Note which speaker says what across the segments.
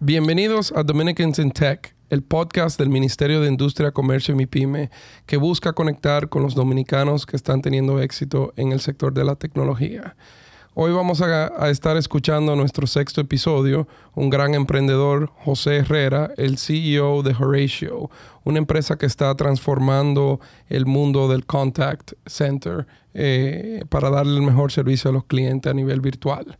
Speaker 1: Bienvenidos a Dominicans in Tech, el podcast del Ministerio de Industria, Comercio y MIPYME que busca conectar con los dominicanos que están teniendo éxito en el sector de la tecnología. Hoy vamos a, estar escuchando nuestro sexto episodio, un gran emprendedor, José Herrera, el CEO de Horatio, una empresa que está transformando el mundo del contact center eh, para darle el mejor servicio a los clientes a nivel virtual.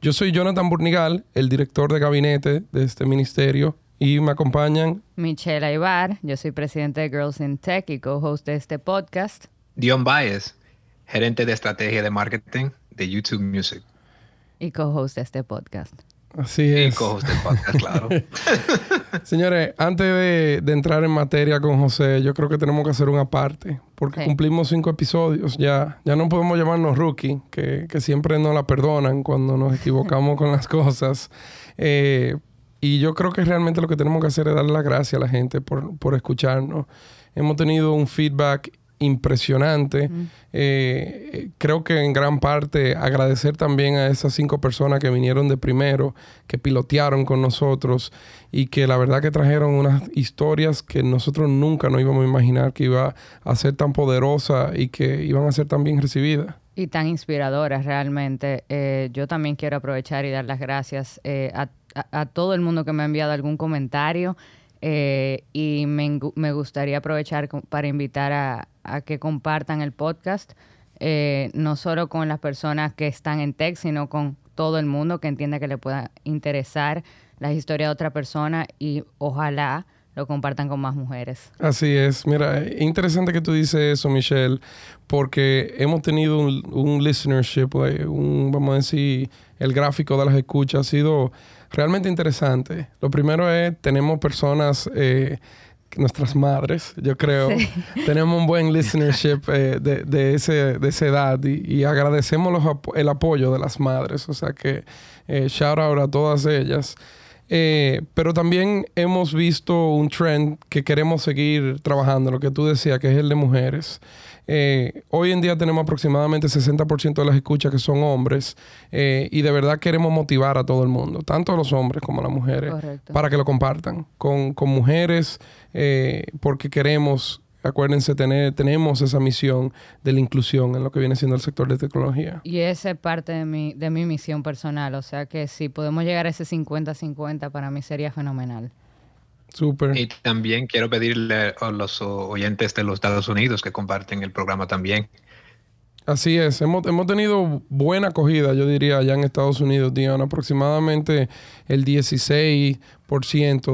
Speaker 1: Yo soy Jonathan Burnigal, el director de gabinete de este ministerio, y me acompañan
Speaker 2: Michelle Aybar, yo soy presidente de Girls in Tech y co-host de este podcast.
Speaker 3: Dion Baez, gerente de estrategia de marketing de YouTube Music.
Speaker 2: Y co-host de este podcast.
Speaker 1: Así es.
Speaker 3: Y co-host del podcast, claro.
Speaker 1: Señores, antes de, entrar en materia con José, yo creo que tenemos que hacer una parte, porque cumplimos cinco episodios ya. Ya no podemos llamarnos rookie, que, siempre nos la perdonan cuando nos equivocamos con las cosas. Eh, y yo creo que realmente lo que tenemos que hacer es darle las gracias a la gente por, por escucharnos. Hemos tenido un feedback impresionante. Eh, creo que en gran parte agradecer también a esas cinco personas que vinieron de primero, que pilotearon con nosotros y que la verdad que trajeron unas historias que nosotros nunca nos íbamos a imaginar que iba a ser tan poderosa y que iban a ser tan bien recibidas.
Speaker 2: Y tan inspiradoras realmente. Eh, yo también quiero aprovechar y dar las gracias eh, a todo el mundo que me ha enviado algún comentario. Eh, y me, me, gustaría aprovechar para invitar a, a que compartan el podcast, eh, no solo con las personas que están en tech, sino con todo el mundo que entienda que le pueda interesar la historia de otra persona y ojalá lo compartan con más mujeres.
Speaker 1: Así es. Mira, interesante que tú dices eso, Michelle, porque hemos tenido un, listenership, un, vamos a decir, el gráfico de las escuchas ha sido realmente interesante. Lo primero es, tenemos personas, eh, nuestras madres, yo creo, tenemos un buen listenership eh, de, de, ese, de esa edad y, agradecemos el apoyo de las madres. O sea que eh, shout out a todas ellas. pero también hemos visto un trend que queremos seguir trabajando, lo que tú decías, que es el de mujeres. Eh, hoy en día tenemos aproximadamente 60% de las escuchas que son hombres eh, y de verdad queremos motivar a todo el mundo, tanto a los hombres como a las mujeres, para que lo compartan con, mujeres eh, porque queremos, acuérdense, tener, tenemos esa misión de la inclusión en lo que viene siendo el sector de tecnología.
Speaker 2: Y esa es parte de mi, de mi misión personal, o sea que si podemos llegar a ese 50-50 para mí sería fenomenal.
Speaker 3: Y también quiero pedirle a los oyentes de los Estados Unidos que comparten el programa también.
Speaker 1: Así es, hemos, hemos tenido buena acogida, yo diría, allá en Estados Unidos, Diana. Aproximadamente el 16%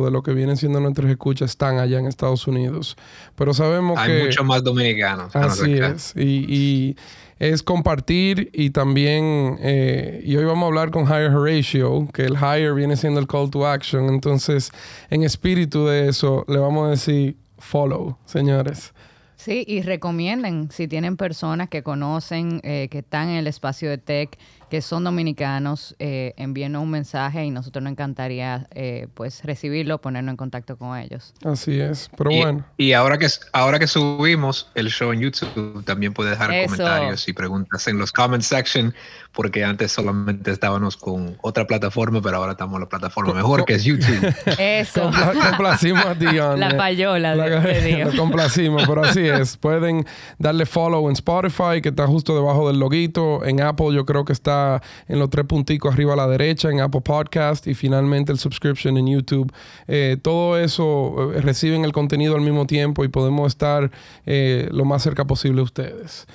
Speaker 1: de lo que vienen siendo nuestras escuchas están allá en Estados Unidos. Pero sabemos que...
Speaker 3: Hay muchos más dominicanos.
Speaker 1: Así es. y es compartir y también, eh, y hoy vamos a hablar con Hire Horatio, que el hire viene siendo el call to action. Entonces, en espíritu de eso, le vamos a decir follow, señores.
Speaker 2: Sí, y recomienden si tienen personas que conocen, eh, que están en el espacio de tech, que son dominicanos, eh, envíenos un mensaje y nosotros nos encantaría eh, pues recibirlo, ponernos en contacto con ellos.
Speaker 1: Así es, pero bueno.
Speaker 3: Y ahora que, ahora que subimos el show en YouTube, también puedes dejar comentarios y preguntas en los comment section, porque antes solamente estábamos con otra plataforma, pero ahora estamos en la plataforma mejor que es YouTube.
Speaker 2: Eso.
Speaker 1: complacimos a Dion.
Speaker 2: La payola. La,
Speaker 1: lo complacimos, pero así es. Pueden darle follow en Spotify, que está justo debajo del loguito. En Apple yo creo que está en los tres punticos arriba a la derecha en Apple Podcast y finalmente el subscription en YouTube. Eh, todo eso eh, reciben el contenido al mismo tiempo y podemos estar eh, lo más cerca posible a ustedes.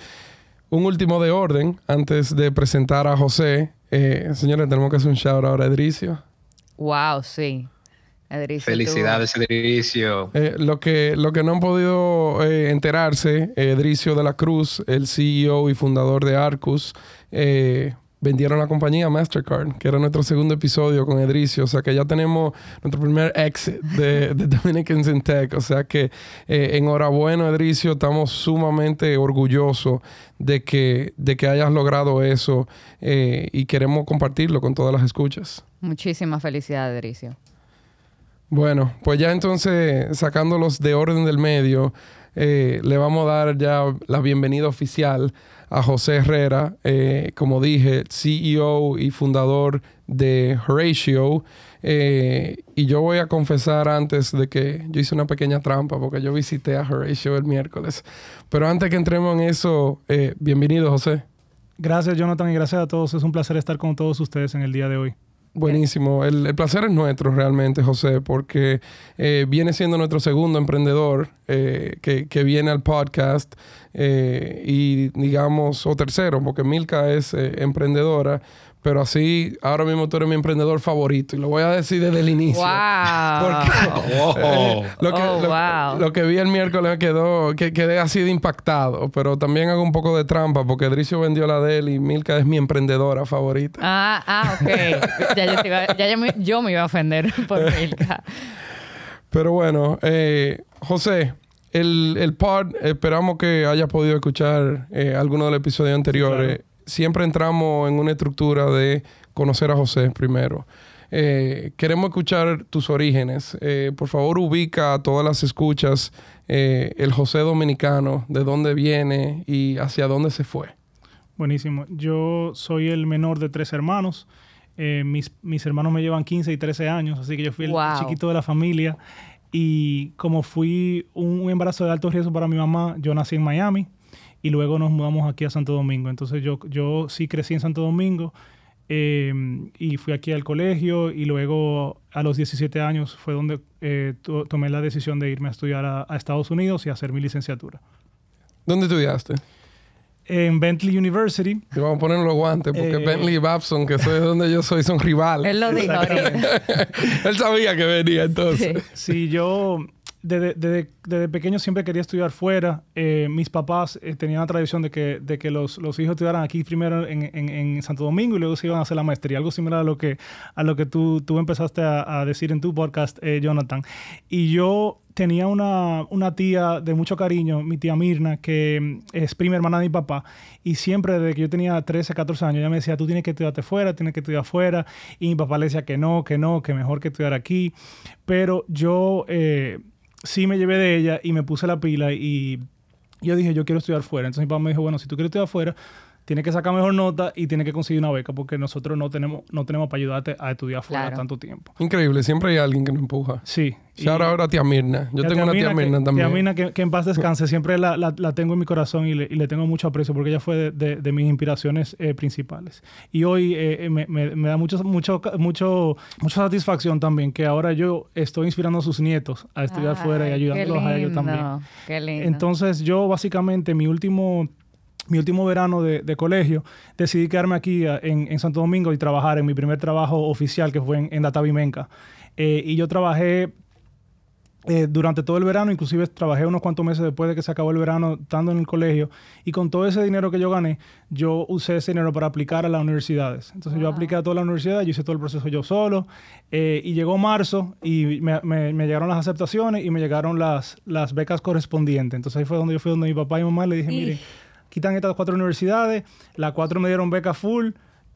Speaker 1: Un último de orden antes de presentar a José. señores, tenemos que hacer un shout ahora a Edricio.
Speaker 2: Wow, sí.
Speaker 3: Edricio, Felicidades, Edricio.
Speaker 1: lo, que, lo que no han podido enterarse, Edricio de la Cruz, el CEO y fundador de Arcus, vendieron la compañía Mastercard, que era nuestro segundo episodio con Edricio. O sea que ya tenemos nuestro primer exit de, Dominicans in Tech. O sea que eh, enhorabuena, Edricio. Estamos sumamente orgullosos de que, de que hayas logrado eso eh, y queremos compartirlo con todas las escuchas.
Speaker 2: Muchísimas felicidades, Edricio.
Speaker 1: Bueno, pues ya entonces sacándolos de orden del medio. eh, le vamos a dar ya la bienvenida oficial a José Herrera, eh, como dije, CEO y fundador de Horatio. Eh, y yo voy a confesar antes de que yo hice una pequeña trampa porque yo visité a Horatio el miércoles. Pero antes que entremos en eso, eh, bienvenido José.
Speaker 4: Gracias Jonathan y gracias a todos. Es un placer estar con todos ustedes en el día de hoy.
Speaker 1: Buenísimo. El, placer es nuestro realmente, José, porque eh, viene siendo nuestro segundo emprendedor que, que, viene al podcast y digamos, o tercero, porque Milka es emprendedora pero así, ahora mismo tú eres mi emprendedor favorito. Y lo voy a decir desde el inicio.
Speaker 2: ¡Wow!
Speaker 1: Porque lo, que, oh, lo, que vi el miércoles quedó, que quedé así de impactado. Pero también hago un poco de trampa porque Dricio vendió la de él y Milka es mi emprendedora favorita.
Speaker 2: Ah, ah, ok. ya, yo, me, iba a ofender por Milka.
Speaker 1: Pero bueno, eh, José, el, el, pod, esperamos que hayas podido escuchar eh, alguno de los episodios anteriores siempre entramos en una estructura de conocer a José primero. Eh, queremos escuchar tus orígenes. Eh, por favor, ubica a todas las escuchas eh, el José dominicano, de dónde viene y hacia dónde se fue.
Speaker 4: Buenísimo. Yo soy el menor de tres hermanos. Mis, mis, hermanos me llevan 15 y 13 años, así que yo fui el chiquito de la familia. Y como fui un embarazo de alto riesgo para mi mamá, yo nací en Miami y luego nos mudamos aquí a Santo Domingo. Entonces yo, yo sí crecí en Santo Domingo em, y fui aquí al colegio y luego a los 17 años fue donde eh, tomé la decisión de irme a estudiar a, Estados Unidos y hacer mi licenciatura.
Speaker 1: ¿Dónde estudiaste?
Speaker 4: En Bentley University.
Speaker 1: Y vamos a poner los guantes porque eh, Bentley y Babson, que soy de donde yo soy, son rivales.
Speaker 2: Él lo dijo
Speaker 1: Él sabía que venía entonces.
Speaker 4: sí yo desde, desde, pequeño siempre quería estudiar fuera. Eh, mis papás eh, tenían la tradición de que, de que los, los hijos estudiaran aquí primero en, en, en, Santo Domingo y luego se iban a hacer la maestría. Algo similar a lo que, a lo que tú, tú empezaste a, decir en tu podcast, eh, Jonathan. Y yo tenía una, una, tía de mucho cariño, mi tía Mirna, que es prima hermana de mi papá, y siempre desde que yo tenía 13, 14 años, ella me decía, tú tienes que estudiarte fuera, tienes que estudiar fuera, y mi papá le decía que no, que no, que mejor que estudiar aquí, pero yo sí me llevé de ella y me puse la pila y yo dije, yo quiero estudiar fuera. Entonces mi papá me dijo, bueno, si tú quieres estudiar fuera, tiene que sacar mejor nota y tiene que conseguir una beca porque nosotros no tenemos, no tenemos para ayudarte a estudiar fuera tanto tiempo.
Speaker 1: Increíble, siempre hay alguien que nos empuja.
Speaker 4: Sí.
Speaker 1: Y ahora, ahora tía Mirna. Yo tengo una tía Mirna también.
Speaker 4: Tía Mirna, que, en paz descanse, siempre la, la, tengo en mi corazón y le, y le, tengo mucho aprecio porque ella fue de, de, mis inspiraciones eh, principales. Y hoy eh, eh, me, me, da mucho, mucho, mucho, mucha satisfacción también que ahora yo estoy inspirando a sus nietos a estudiar fuera y ayudándolos a ellos también.
Speaker 2: Qué lindo.
Speaker 4: Entonces yo básicamente mi último mi último verano de, colegio, decidí quedarme aquí en, Santo Domingo y trabajar en mi primer trabajo oficial, que fue en, en Datavimenca. Eh, y yo trabajé eh, durante todo el verano, inclusive trabajé unos cuantos meses después de que se acabó el verano, estando en el colegio. Y con todo ese dinero que yo gané, yo usé ese dinero para aplicar a las universidades. Entonces yo apliqué a todas las universidades, yo hice todo el proceso yo solo. Eh, y llegó marzo y me, llegaron las aceptaciones y me llegaron las, las becas correspondientes. Entonces ahí fue donde yo fui donde mi papá y mamá le dije, mire quitan estas cuatro universidades, las cuatro me dieron beca full.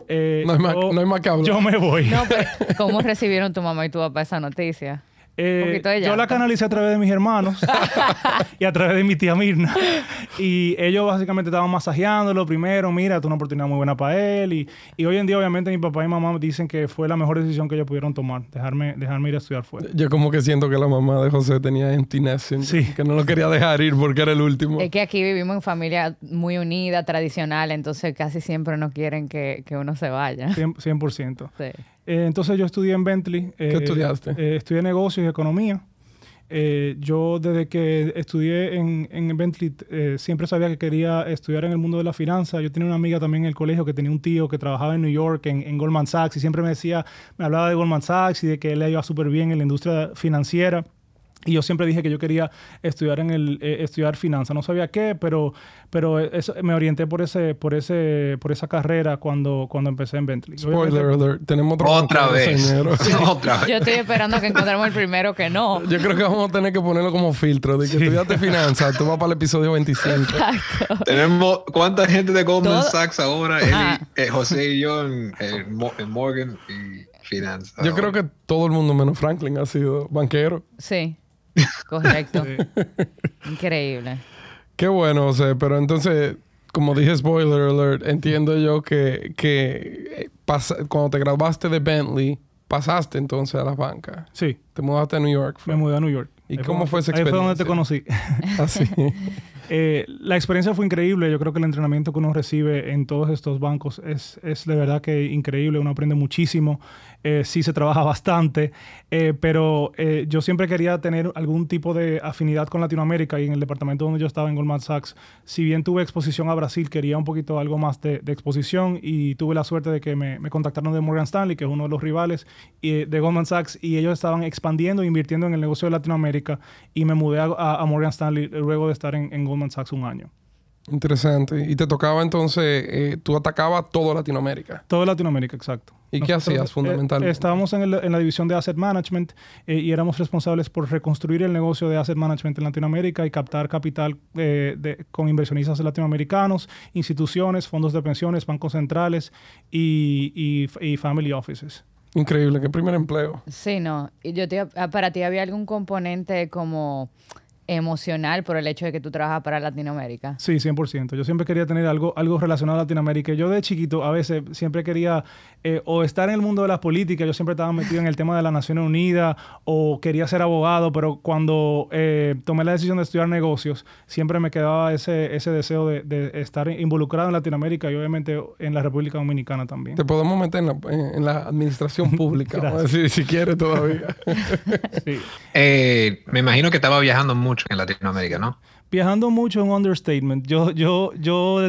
Speaker 1: Eh, no, hay más, no hay más que hablar.
Speaker 4: Yo me voy.
Speaker 2: No, pues, ¿Cómo recibieron tu mamá y tu papá esa noticia?
Speaker 4: Eh, yo la canalicé a través de mis hermanos y a través de mi tía Mirna. Y ellos básicamente estaban masajeándolo primero. Mira, es una oportunidad muy buena para él. Y, y, hoy en día, obviamente, mi papá y mamá dicen que fue la mejor decisión que ellos pudieron tomar, dejarme, dejarme ir a estudiar fuera.
Speaker 1: Yo como que siento que la mamá de José tenía emptiness, sí. que no lo quería dejar ir porque era el último.
Speaker 2: Es que aquí vivimos en familia muy unida, tradicional, entonces casi siempre no quieren que, que uno se vaya.
Speaker 4: 100%. 100%. Sí. Eh, entonces yo estudié en Bentley.
Speaker 1: ¿Qué eh, estudiaste?
Speaker 4: Eh, estudié negocios y economía. yo desde que estudié en, en Bentley siempre sabía que quería estudiar en el mundo de la finanza. Yo tenía una amiga también en el colegio que tenía un tío que trabajaba en New York, en, en Goldman Sachs, y siempre me decía, me hablaba de Goldman Sachs y de que él iba súper bien en la industria financiera. Y yo siempre dije que yo quería estudiar en el estudiar finanzas. No sabía qué, pero pero eso, me orienté por ese por ese por esa carrera cuando cuando empecé en Bentley.
Speaker 1: Spoiler alert, tenemos
Speaker 3: otro otra vez. otra
Speaker 2: vez. Yo estoy esperando que encontremos el primero que no.
Speaker 1: Yo creo que vamos a tener que ponerlo como filtro de que estudiaste finanzas, tú vas para el episodio 25.
Speaker 2: Exacto.
Speaker 3: Tenemos cuánta gente de Goldman Sachs ahora, ah. eh, José y yo en, Morgan y finanzas.
Speaker 1: Yo creo que todo el mundo menos Franklin ha sido banquero.
Speaker 2: Sí. Correcto. Increíble.
Speaker 1: Qué bueno, José. Pero entonces, como dije, spoiler alert, entiendo yo que, que eh, cuando te graduaste de Bentley, pasaste entonces a las bancas.
Speaker 4: Sí.
Speaker 1: Te mudaste a New York.
Speaker 4: Me mudé a New York.
Speaker 1: ¿Y cómo fue esa experiencia?
Speaker 4: Ahí fue donde te conocí.
Speaker 1: Así.
Speaker 4: Ah, eh, la experiencia fue increíble. Yo creo que el entrenamiento que uno recibe en todos estos bancos es, es de verdad que increíble. Uno aprende muchísimo. Eh, sí se trabaja bastante, eh, pero eh, yo siempre quería tener algún tipo de afinidad con Latinoamérica y en el departamento donde yo estaba en Goldman Sachs, si bien tuve exposición a Brasil, quería un poquito algo más de, exposición y tuve la suerte de que me, contactaron de Morgan Stanley, que es uno de los rivales de Goldman Sachs, y ellos estaban expandiendo e invirtiendo en el negocio de Latinoamérica y me mudé a, Morgan Stanley luego de estar en Goldman Sachs un año.
Speaker 1: Interesante. Y te tocaba entonces, eh, tú atacabas todo Latinoamérica.
Speaker 4: Todo Latinoamérica, exacto.
Speaker 1: ¿Y qué hacías eh, fundamentalmente?
Speaker 4: estábamos en, la división de Asset Management eh, y éramos responsables por reconstruir el negocio de Asset Management en Latinoamérica y captar capital con inversionistas latinoamericanos, instituciones, fondos de pensiones, bancos centrales y, y family offices.
Speaker 1: Increíble, qué primer empleo.
Speaker 2: Sí, no. Y yo te, para ti había algún componente como emocional por el hecho de que tú trabajas para Latinoamérica.
Speaker 4: Sí, 100%. Yo siempre quería tener algo, algo relacionado a Latinoamérica. Yo de chiquito a veces siempre quería eh, o estar en el mundo de las políticas, yo siempre estaba metido en el tema de las Naciones Unidas o quería ser abogado, pero cuando eh, tomé la decisión de estudiar negocios, siempre me quedaba ese, ese deseo de, estar involucrado en Latinoamérica y obviamente en la República Dominicana también.
Speaker 1: Te podemos meter en la, administración pública, si, si quieres todavía.
Speaker 3: Eh, me imagino que estaba viajando mucho en Latinoamérica, ¿no?
Speaker 4: Viajando mucho en un understatement. Yo, yo, yo,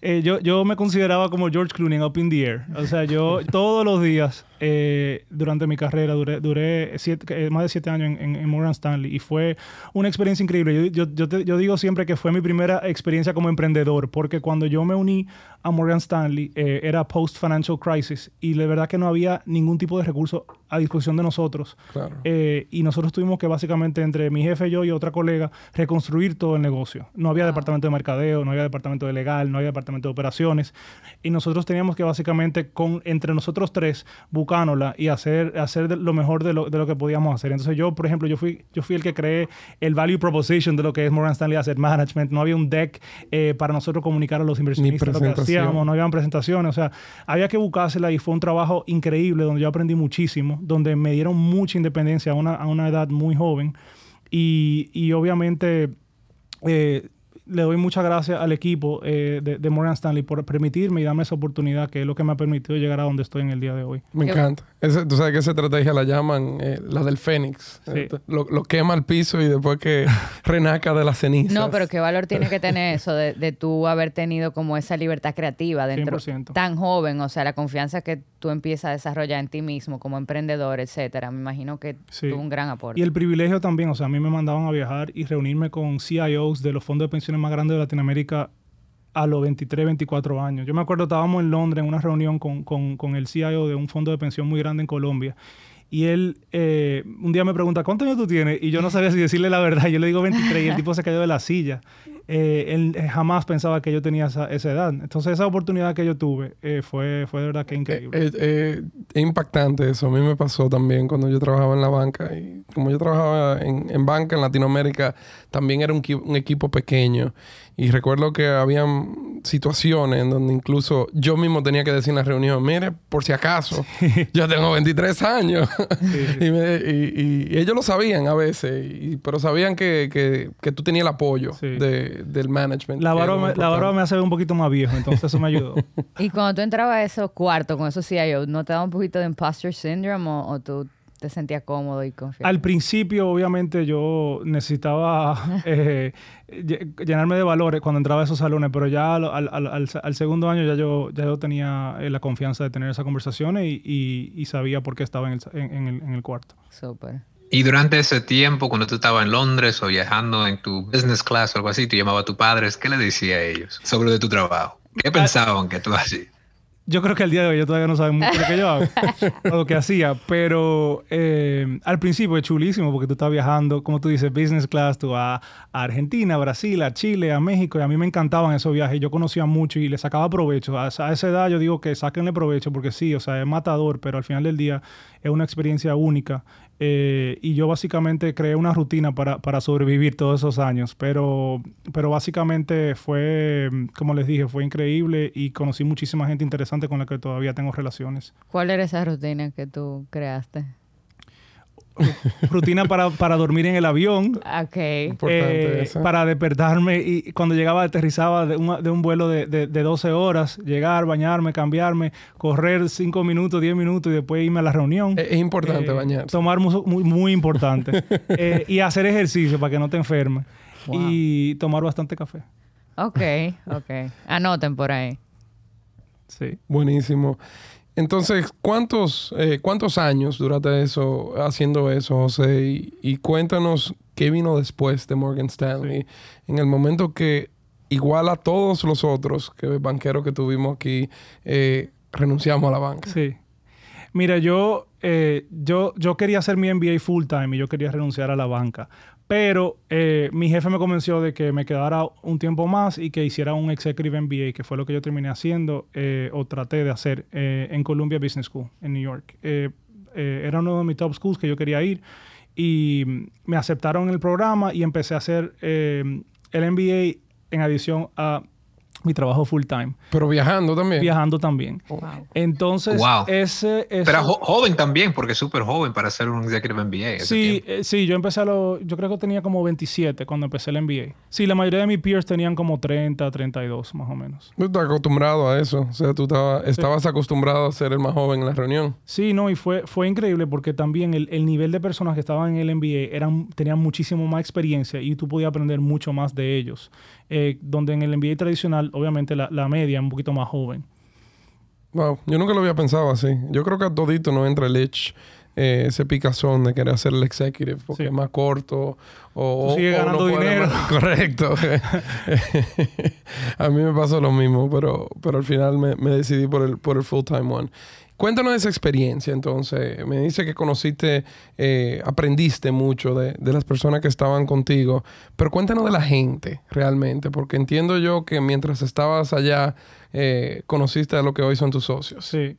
Speaker 4: eh, yo, yo me consideraba como George Clooney Up in the Air. O sea, yo todos los días eh, durante mi carrera, duré, duré eh, más de siete años en, Morgan Stanley y fue una experiencia increíble. Yo, yo, yo, digo siempre que fue mi primera experiencia como emprendedor, porque cuando yo me uní a Morgan Stanley eh, era post-financial crisis y de verdad que no había ningún tipo de recurso a disposición de nosotros. y nosotros tuvimos que básicamente entre mi jefe, yo y otra colega reconstruir todo el negocio. No había departamento de mercadeo, no había departamento de legal, no había departamento de operaciones y nosotros teníamos que básicamente con entre nosotros tres y hacer, hacer lo mejor de lo, de lo, que podíamos hacer. Entonces yo, por ejemplo, yo fui, yo fui el que creé el value proposition de lo que es Morgan Stanley Asset Management. No había un deck eh, para nosotros comunicar a los inversionistas que hacíamos, no habían presentaciones. O sea, había que buscársela y fue un trabajo increíble donde yo aprendí muchísimo, donde me dieron mucha independencia a una, a una edad muy joven. Y, y obviamente... Eh, le doy muchas gracias al equipo eh, de, Morgan Stanley por permitirme y darme esa oportunidad que es lo que me ha permitido llegar a donde estoy en el día de hoy.
Speaker 1: Me encanta. tú sabes que esa estrategia la llaman eh, la del Fénix. Lo, quema al piso y después que renaca de las cenizas.
Speaker 2: No, pero qué valor tiene que tener eso de, de tú haber tenido como esa libertad creativa dentro 100%. tan joven. O sea, la confianza que tú empiezas a desarrollar en ti mismo como emprendedor, etcétera. Me imagino que tuvo un gran aporte.
Speaker 4: Y el privilegio también, o sea, a mí me mandaban a viajar y reunirme con CIOs de los fondos de pensiones más grandes de Latinoamérica a los 23, 24 años. Yo me acuerdo, estábamos en Londres en una reunión con, con, con el CIO de un fondo de pensión muy grande en Colombia y él eh, un día me pregunta, ¿cuántos años tú tienes? Y yo no sabía si decirle la verdad. Yo le digo 23 y el tipo se cayó de la silla. Eh, él eh, jamás pensaba que yo tenía esa, esa, edad. Entonces esa oportunidad que yo tuve fue, fue de verdad que increíble.
Speaker 1: es impactante eso. A mí me pasó también cuando yo trabajaba en la banca. Y como yo trabajaba en, en banca en Latinoamérica, también era un, un equipo pequeño. Y recuerdo que habían situaciones en donde incluso yo mismo tenía que decir en la reunión, mire, por si acaso, yo tengo 23 años. y, ellos lo sabían a veces, pero sabían que, tú tenías el apoyo del management.
Speaker 4: La barba, me, me hace ver un poquito más viejo, entonces eso me ayudó.
Speaker 2: y cuando tú entrabas a esos cuartos con esos CIO, ¿no te daba un poquito de imposter syndrome o, o tú te sentías cómodo y confiado?
Speaker 4: Al principio, obviamente, yo necesitaba eh, llenarme de valores cuando entraba a esos salones, pero ya al, segundo año ya yo, ya yo tenía eh, la confianza de tener esas conversaciones y, sabía por qué estaba en el, en el, cuarto.
Speaker 2: Súper.
Speaker 3: Y durante ese tiempo, cuando tú estabas en Londres o viajando en tu business class o algo así, tú llamabas a tus padres, ¿qué le decías a ellos sobre de tu trabajo? ¿Qué ah, pensaban que tú hacías?
Speaker 4: Yo creo que al día de hoy yo todavía no saben mucho lo que yo hago lo que hacía, pero eh, al principio es chulísimo porque tú estás viajando, como tú dices, business class, tú vas a Argentina, a Brasil, a Chile, a México, y a mí me encantaban esos viajes. Yo conocía mucho y le sacaba provecho. A esa, edad yo digo que sáquenle provecho porque sí, o sea, es matador, pero al final del día es una experiencia única Eh, y yo básicamente creé una rutina para, para, sobrevivir todos esos años. Pero, pero básicamente fue, como les dije, fue increíble y conocí muchísima gente interesante con la que todavía tengo relaciones.
Speaker 2: ¿Cuál era esa rutina que tú creaste?
Speaker 4: Rutina para, para, dormir en el avión.
Speaker 2: Ok.
Speaker 4: Eh, para despertarme y cuando llegaba aterrizaba de un, de un vuelo de, de, 12 horas, llegar, bañarme, cambiarme, correr 5 minutos, 10 minutos y después irme a la reunión.
Speaker 1: Es, importante
Speaker 4: eh,
Speaker 1: bañarse.
Speaker 4: Tomar muy, muy importante. Eh, y hacer ejercicio para que no te enfermes. Y tomar bastante café.
Speaker 2: Ok, ok. Anoten por ahí.
Speaker 1: Sí. Buenísimo. Entonces, ¿cuántos, eh, ¿cuántos años duraste eso, haciendo eso, José? Y, cuéntanos qué vino después de Morgan Stanley. En el momento que, igual a todos los otros que banqueros que tuvimos aquí, eh, renunciamos a la banca.
Speaker 4: Sí. Mira, yo, eh, yo, yo quería hacer mi MBA full time y yo quería renunciar a la banca. Pero eh, mi jefe me convenció de que me quedara un tiempo más y que hiciera un Executive MBA, que fue lo que yo terminé haciendo eh, o traté de hacer eh, en Columbia Business School, en New York. era uno de mis top schools que yo quería ir y me aceptaron el programa y empecé a hacer el MBA en adición a mi trabajo full time.
Speaker 1: Pero viajando también.
Speaker 4: Viajando también. Entonces, ese,
Speaker 3: Pero joven también, porque es súper joven para hacer un Executive MBA.
Speaker 4: Sí, eh, sí, yo empecé a lo... Yo creo que tenía como 27 cuando empecé el MBA. Sí, la mayoría de mis peers tenían como 30, 32 más o menos.
Speaker 1: Tú estás acostumbrado a eso. O sea, tú estabas acostumbrado a ser el más joven en la reunión.
Speaker 4: Sí, no, y fue, fue increíble porque también el, nivel de personas que estaban en el MBA eran, tenían muchísimo más experiencia y tú podías aprender mucho más de ellos. Eh, donde en el MBA tradicional, obviamente, la, la media es un poquito más joven.
Speaker 1: Wow, yo nunca lo había pensado así. Yo creo que a todito no entra el edge, eh, ese picazón de querer hacer el executive porque es más corto o,
Speaker 4: sigue ganando dinero.
Speaker 1: Correcto. a mí me pasó lo mismo, pero, pero al final me, me decidí por el, por el full-time one. Cuéntanos esa experiencia entonces. Me dice que conociste, eh, aprendiste mucho de, las personas que estaban contigo, pero cuéntanos de la gente realmente, porque entiendo yo que mientras estabas allá eh, conociste a lo que hoy son tus socios.
Speaker 4: Sí.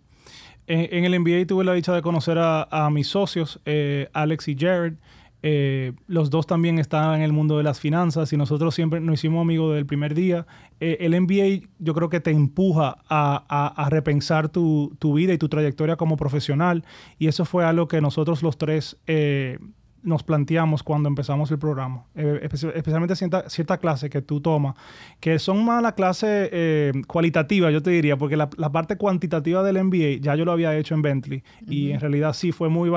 Speaker 4: En, el MBA tuve la dicha de conocer a, mis socios, eh, Alex y Jared. Eh, los dos también estaban en el mundo de las finanzas y nosotros siempre nos hicimos amigos del primer día. Eh, el MBA yo creo que te empuja a, repensar tu, vida y tu trayectoria como profesional y eso fue algo que nosotros los tres eh, nos planteamos cuando empezamos el programa, eh, especialmente cierta, cierta, clase que tú tomas, que son más la clase eh, cualitativa, yo te diría, porque la, parte cuantitativa del MBA ya yo lo había hecho en Bentley y en realidad sí fue muy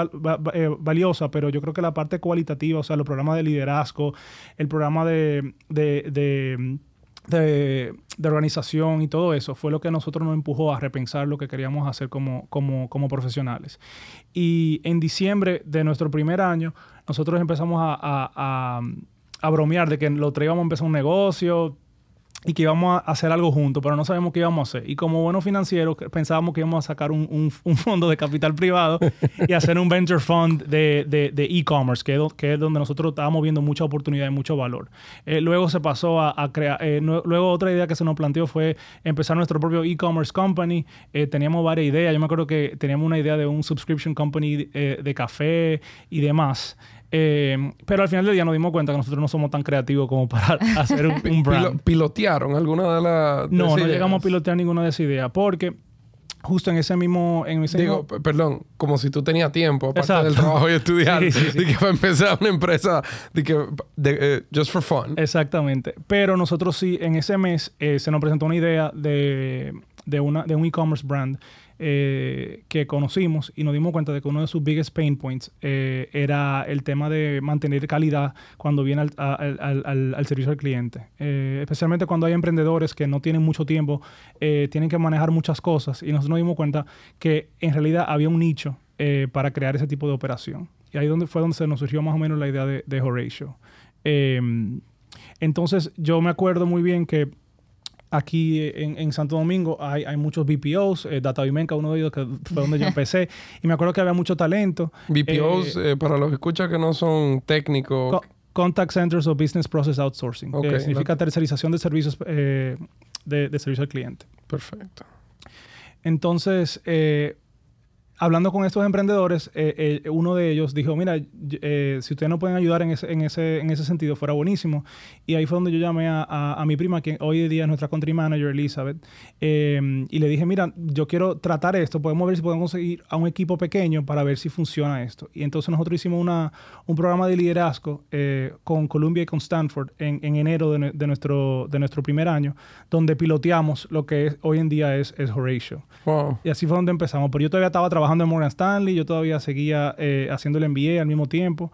Speaker 4: eh, valiosa, pero yo creo que la parte cualitativa, o sea, los programas de liderazgo, el programa de de, organización y todo eso fue lo que a nosotros nos empujó a repensar lo que queríamos hacer como, como, profesionales. Y en diciembre de nuestro primer año, nosotros empezamos a, a bromear de que lo traíamos a empezar un negocio, y que íbamos a hacer algo juntos, pero no sabemos qué íbamos a hacer. Y como buenos financieros pensábamos que íbamos a sacar un, un, fondo de capital privado y hacer un venture fund de e-commerce, que, que, es donde nosotros estábamos viendo mucha oportunidad y mucho valor. Eh, luego se pasó a, crear, eh, luego otra idea que se nos planteó fue empezar nuestro propio e-commerce company. Eh, teníamos varias ideas. Yo me acuerdo que teníamos una idea de un subscription company de café y demás. Eh, pero al final del día nos dimos cuenta que nosotros no somos tan creativos como para hacer un, brand.
Speaker 1: ¿Pilotearon alguna de las
Speaker 4: No, no llegamos a pilotear ninguna de esas ideas porque justo en ese mismo... En
Speaker 1: Digo, perdón, como si tú tenías tiempo, aparte del trabajo y estudiar, sí, sí, que para empezar una empresa de que, eh, just for fun.
Speaker 4: Exactamente. Pero nosotros sí, en ese mes eh, se nos presentó una idea de, de, una, de un e-commerce brand eh, que conocimos y nos dimos cuenta de que uno de sus biggest pain points eh, era el tema de mantener calidad cuando viene al, servicio al cliente. Eh, especialmente cuando hay emprendedores que no tienen mucho tiempo, tienen que manejar muchas cosas y nosotros nos dimos cuenta que en realidad había un nicho para crear ese tipo de operación. Y ahí donde fue donde se nos surgió más o menos la idea de, de Horatio. entonces yo me acuerdo muy bien que aquí en, Santo Domingo hay, muchos BPOs, eh, Data Vimenca, uno de ellos que fue donde yo empecé, y me acuerdo que había mucho talento.
Speaker 1: BPOs, eh, eh, para los que escuchan que no son técnicos.
Speaker 4: contact Centers o Business Process Outsourcing, que significa tercerización de servicios de, servicio al cliente.
Speaker 1: Perfecto.
Speaker 4: Entonces, hablando con estos emprendedores, eh, eh, uno de ellos dijo, mira, eh, si ustedes no pueden ayudar en ese, en, ese, en ese sentido, fuera buenísimo. Y ahí fue donde yo llamé a, a, mi prima, que hoy en día es nuestra country manager, Elizabeth, y le dije, mira, yo quiero tratar esto, podemos ver si podemos conseguir a un equipo pequeño para ver si funciona esto. Y entonces nosotros hicimos una, un programa de liderazgo con Columbia y con Stanford en, en enero de, de, nuestro, de nuestro primer año, donde piloteamos lo que es, hoy en día es, es Horatio. Y así fue donde empezamos. Pero yo todavía estaba trabajando en Morgan Stanley, yo todavía seguía eh, haciendo el MBA al mismo tiempo.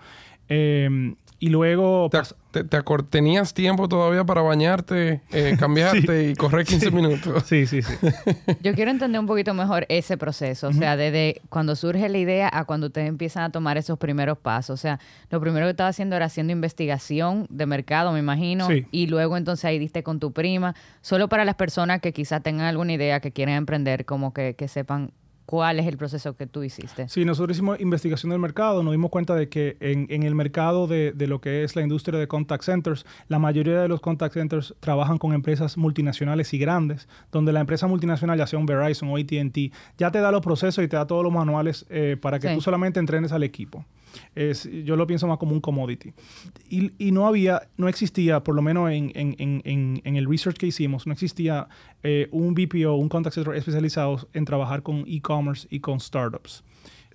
Speaker 4: Em, y luego...
Speaker 1: ¿Te, tenías tiempo todavía para bañarte, eh, cambiarte y correr 15 minutos?
Speaker 4: Sí, sí, sí.
Speaker 2: Yo quiero entender un poquito mejor ese proceso. O sea, desde cuando surge la idea a cuando ustedes empiezan a tomar esos primeros pasos. O sea, lo primero que estaba haciendo era haciendo investigación de mercado, me imagino. Y luego entonces ahí diste con tu prima. Solo para las personas que quizás tengan alguna idea, que quieren emprender, como que, que sepan ¿Cuál es el proceso que tú hiciste?
Speaker 4: Sí, nosotros hicimos investigación del mercado, nos dimos cuenta de que en, el mercado de, lo que es la industria de contact centers, la mayoría de los contact centers trabajan con empresas multinacionales y grandes, donde la empresa multinacional, ya sea un Verizon o ATT, ya te da los procesos y te da todos los manuales eh, para que tú solamente entrenes al equipo. Es, yo lo pienso más como un commodity. Y, y no había, no existía, por lo menos en, en, en, en el research que hicimos, no existía eh, un BPO, un contact center especializado en trabajar con e-commerce y con startups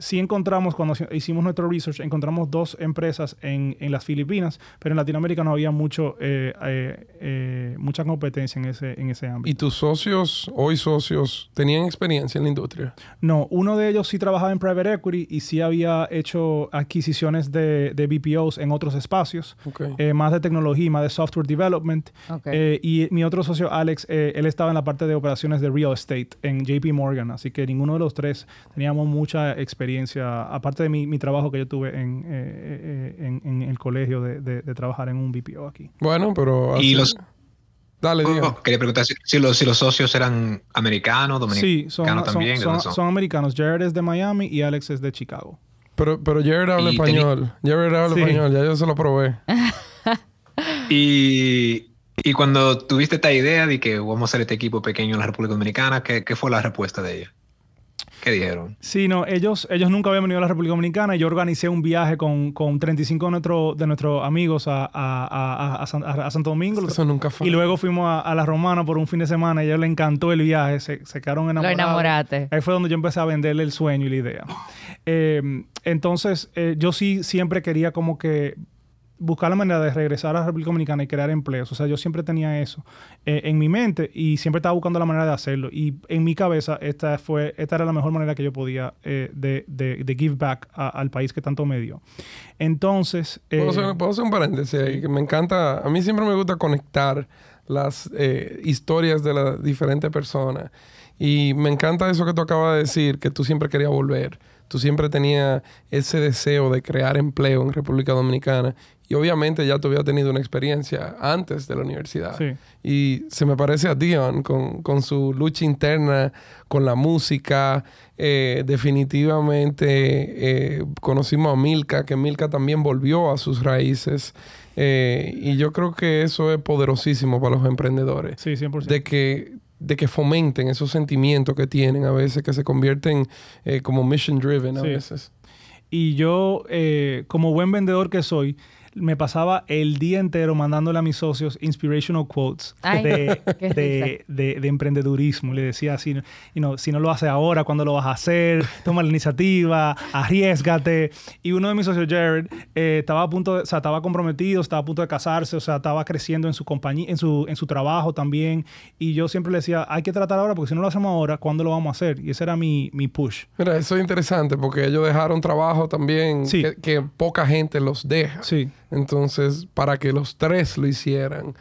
Speaker 4: sí encontramos, cuando hicimos nuestro research, encontramos dos empresas en, en las Filipinas, pero en Latinoamérica no había mucho, eh, eh, eh, mucha competencia en ese, en ese ámbito.
Speaker 1: ¿Y tus socios, hoy socios, tenían experiencia en la industria?
Speaker 4: No, uno de ellos sí trabajaba en private equity y sí había hecho adquisiciones de, de BPOs en otros espacios, más de tecnología, más de software development. y mi otro socio, Alex, él estaba en la parte de operaciones de real estate en JP Morgan, así que ninguno de los tres teníamos mucha experiencia experiencia, aparte de mi, trabajo que yo tuve en, eh, eh, en, el colegio de, trabajar en un BPO aquí.
Speaker 1: Bueno, pero...
Speaker 3: ¿Y los... Dale, oh, quería preguntar si, los, si los socios eran americanos, dominicanos
Speaker 4: sí, son,
Speaker 3: también.
Speaker 4: Son, son, americanos. Jared es de Miami y Alex es de Chicago.
Speaker 1: Pero, pero Jared habla español. Jared habla español, ya yo se lo probé.
Speaker 3: y, y cuando tuviste esta idea de que vamos a hacer este equipo pequeño en la República Dominicana, ¿qué, qué fue la respuesta de ella? ¿Qué dijeron?
Speaker 4: Sí, no, ellos, ellos nunca habían venido a la República Dominicana y yo organicé un viaje con, con 35 de, nuestro, de nuestros amigos a, a, a, a, Santo Domingo.
Speaker 1: Eso nunca fue.
Speaker 4: Y luego fuimos a, La Romana por un fin de semana y a ellos les encantó el viaje, se, se quedaron enamorados.
Speaker 2: Lo enamoraste.
Speaker 4: Ahí fue donde yo empecé a venderle el sueño y la idea. Eh, entonces, eh, yo sí siempre quería como que buscar la manera de regresar a la República Dominicana y crear empleos. O sea, yo siempre tenía eso eh, en mi mente y siempre estaba buscando la manera de hacerlo. Y en mi cabeza, esta, fue, esta era la mejor manera que yo podía eh, de, de, give back al país que tanto me dio. Entonces...
Speaker 1: Eh, ¿Puedo, hacer, un paréntesis ahí? Que me encanta... A mí siempre me gusta conectar las historias de las diferentes personas. Y me encanta eso que tú acabas de decir, que tú siempre querías volver. Tú siempre tenías ese deseo de crear empleo en República Dominicana y obviamente ya tú habías tenido una experiencia antes de la universidad. Y se me parece a Dion con, su lucha interna, con la música. Eh, definitivamente eh, conocimos a Milka, que Milka también volvió a sus raíces. Eh, y yo creo que eso es poderosísimo para los emprendedores.
Speaker 4: Sí, 100%.
Speaker 1: De que de que fomenten esos sentimientos que tienen a veces, que se convierten como mission driven a veces.
Speaker 4: Y yo, como buen vendedor que soy, me pasaba el día entero mandándole a mis socios inspirational quotes de, de, emprendedurismo. Le decía así, you si no lo haces ahora, ¿cuándo lo vas a hacer? Toma la iniciativa, arriesgate. Y uno de mis socios, Jared, eh, estaba a punto, de, o sea, estaba comprometido, estaba a punto de casarse, o sea, estaba creciendo en su compañía, en su, en su trabajo también. Y yo siempre le decía, hay que tratar ahora, porque si no lo hacemos ahora, ¿cuándo lo vamos a hacer? Y ese era mi, mi push.
Speaker 1: Mira, eso es interesante, porque ellos dejaron trabajo también que, que poca gente los deja.
Speaker 4: Sí.
Speaker 1: Entonces, para que los tres lo hicieran,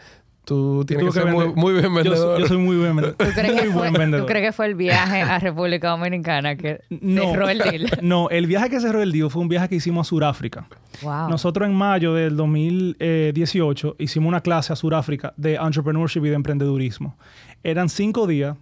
Speaker 1: Tú tienes que, ser muy, muy, bien vendedor.
Speaker 4: Yo, soy muy buen vendedor.
Speaker 2: ¿Tú crees, que fue, ¿Tú crees que fue el viaje a República Dominicana que cerró el deal?
Speaker 4: No, el viaje que cerró el deal fue un viaje que hicimos a Sudáfrica. Wow. Nosotros en mayo del 2018 hicimos una clase a Sudáfrica de entrepreneurship y de emprendedurismo. Eran cinco días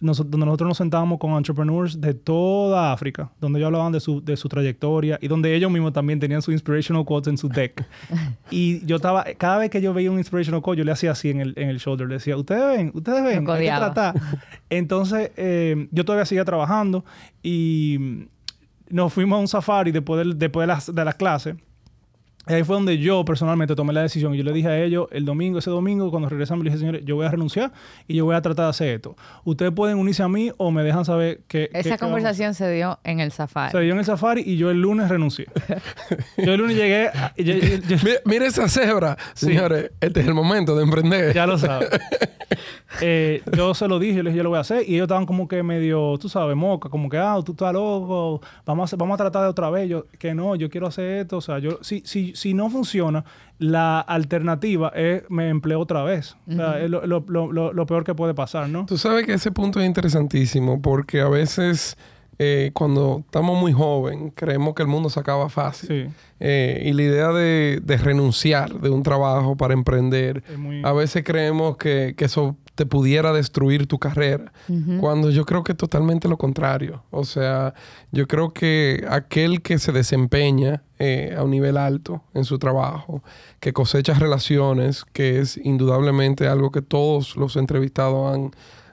Speaker 4: donde nosotros nos sentábamos con entrepreneurs de toda África, donde ellos hablaban de su, de su trayectoria y donde ellos mismos también tenían su inspirational quotes en su deck. y yo estaba, cada vez que yo veía un inspirational quote, yo le hacía así en el, en el shoulder, le decía, ustedes ven, ustedes ven, hay que tratar. Entonces, eh, yo todavía seguía trabajando y nos fuimos a un safari después de, después de las, de las clases ahí fue donde yo personalmente tomé la decisión. Yo le dije a ellos el domingo, ese domingo, cuando regresamos, le dije, señores, yo voy a renunciar y yo voy a tratar de hacer esto. Ustedes pueden unirse a mí o me dejan saber que...
Speaker 2: Esa conversación se dio en el safari.
Speaker 4: Se dio en el safari y yo el lunes renuncié. yo el lunes llegué...
Speaker 1: mira, esa cebra, señores. Este es el momento de emprender.
Speaker 4: Ya lo sabes. Eh, yo se lo dije, yo les dije, yo lo voy a hacer. Y ellos estaban como que medio, tú sabes, moca, como que, ah, tú estás loco, vamos a, vamos a tratar de otra vez. Yo, que no, yo quiero hacer esto. O sea, yo, si, si, si no funciona, la alternativa es me empleo otra vez. O sea, es lo, lo, lo, lo, peor que puede pasar, ¿no?
Speaker 1: Tú sabes que ese punto es interesantísimo porque a veces eh, cuando estamos muy jóvenes creemos que el mundo se acaba fácil. Eh, y la idea de, de, renunciar de un trabajo para emprender, a veces creemos que, que eso te pudiera destruir tu carrera. Cuando yo creo que es totalmente lo contrario. O sea, yo creo que aquel que se desempeña eh, a un nivel alto en su trabajo, que cosecha relaciones, que es indudablemente algo que todos los entrevistados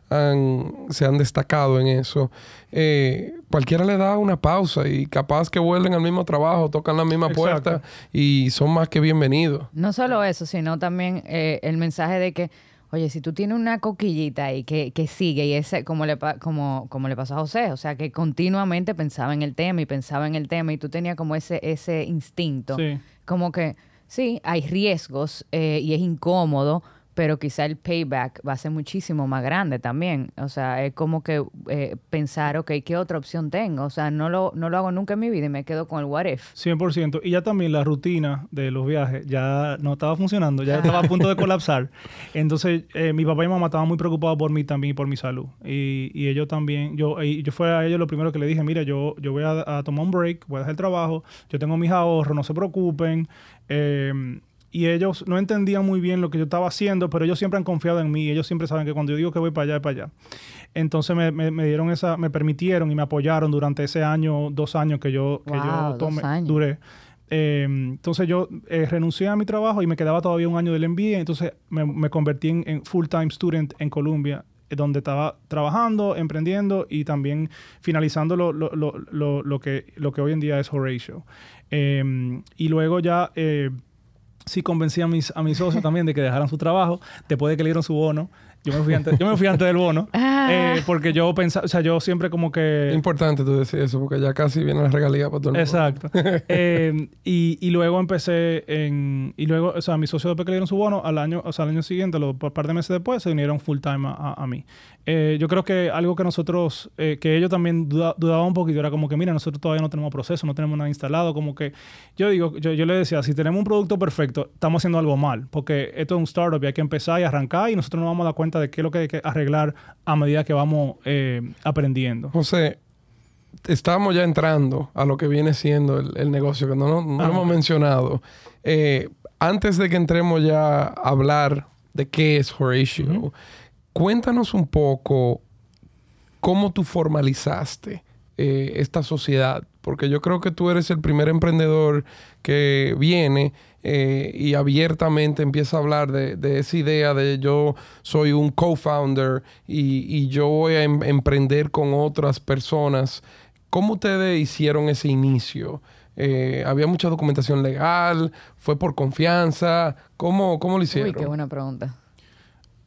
Speaker 1: han, se han destacado en eso. Eh, cualquiera le da una pausa y capaz que vuelven al mismo trabajo, tocan la misma puerta y son más que bienvenidos.
Speaker 2: No solo eso, sino también eh, el mensaje de que Oye, si tú tienes una coquillita ahí que, que sigue y ese, como le, como, como le pasó a José, o sea, que continuamente pensaba en el tema y pensaba en el tema y tú tenías como ese, ese instinto, como que sí, hay riesgos eh, y es incómodo, pero quizá el payback va a ser muchísimo más grande también. O sea, es como que eh, pensar, ok, ¿qué otra opción tengo? O sea, no lo, no lo hago nunca en mi vida y me quedo con el what if.
Speaker 4: 100%. Y ya también la rutina de los viajes ya no estaba funcionando, ya estaba a punto de colapsar. Entonces, eh, mi papá y mamá estaban muy preocupados por mí también y por mi salud. Y, y ellos también, yo, y yo fue a ellos lo primero que le dije, mira, yo, yo voy a, a tomar un break, voy a dejar el trabajo, yo tengo mis ahorros, no se preocupen. Eh, y ellos no entendían muy bien lo que yo estaba haciendo, pero ellos siempre han confiado en mí. Ellos siempre saben que cuando yo digo que voy para allá, es para allá. Entonces me, me, dieron esa, me permitieron y me apoyaron durante ese año, dos años que yo, que yo tomé, duré. Eh, entonces yo eh, renuncié a mi trabajo y me quedaba todavía un año del MBA. Entonces me, me convertí en, full-time student en Columbia eh, donde estaba trabajando, emprendiendo y también finalizando lo, lo, lo, lo que, lo que hoy en día es Horatio. y luego ya sí convencí a mis, a mis socios también de que dejaran su trabajo después de que le dieron su bono. Yo me fui antes, yo me fui antes del bono. Ah. Eh, porque yo pensaba, o sea, yo siempre como que...
Speaker 1: Importante tú decir eso, porque ya casi viene la regalía para todo el mundo.
Speaker 4: Exacto. eh, y, y, luego empecé en... Y luego, o sea, mis socios después que le dieron su bono, al año, o sea, al año siguiente, un par de meses después, se unieron full time a, a mí. Eh, yo creo que algo que nosotros, eh, que ellos también dudaban un poquito, era como que, mira, nosotros todavía no tenemos proceso, no tenemos nada instalado, como que, yo digo, yo, yo le decía, si tenemos un producto perfecto, estamos haciendo algo mal, porque esto es un startup y hay que empezar y arrancar y nosotros nos vamos a dar cuenta de qué es lo que hay que arreglar a medida que vamos eh, aprendiendo.
Speaker 1: José, estamos ya entrando a lo que viene siendo el, negocio, que no, no, lo hemos mencionado. antes de que entremos ya a hablar de qué es Horatio, Cuéntanos un poco cómo tú formalizaste eh, esta sociedad, porque yo creo que tú eres el primer emprendedor que viene eh, y abiertamente empieza a hablar de, esa idea de yo soy un co-founder y, yo voy a em, emprender con otras personas. ¿Cómo ustedes hicieron ese inicio? Eh, ¿Había mucha documentación legal? ¿Fue por confianza? ¿Cómo, cómo lo hicieron?
Speaker 2: Uy, qué buena pregunta.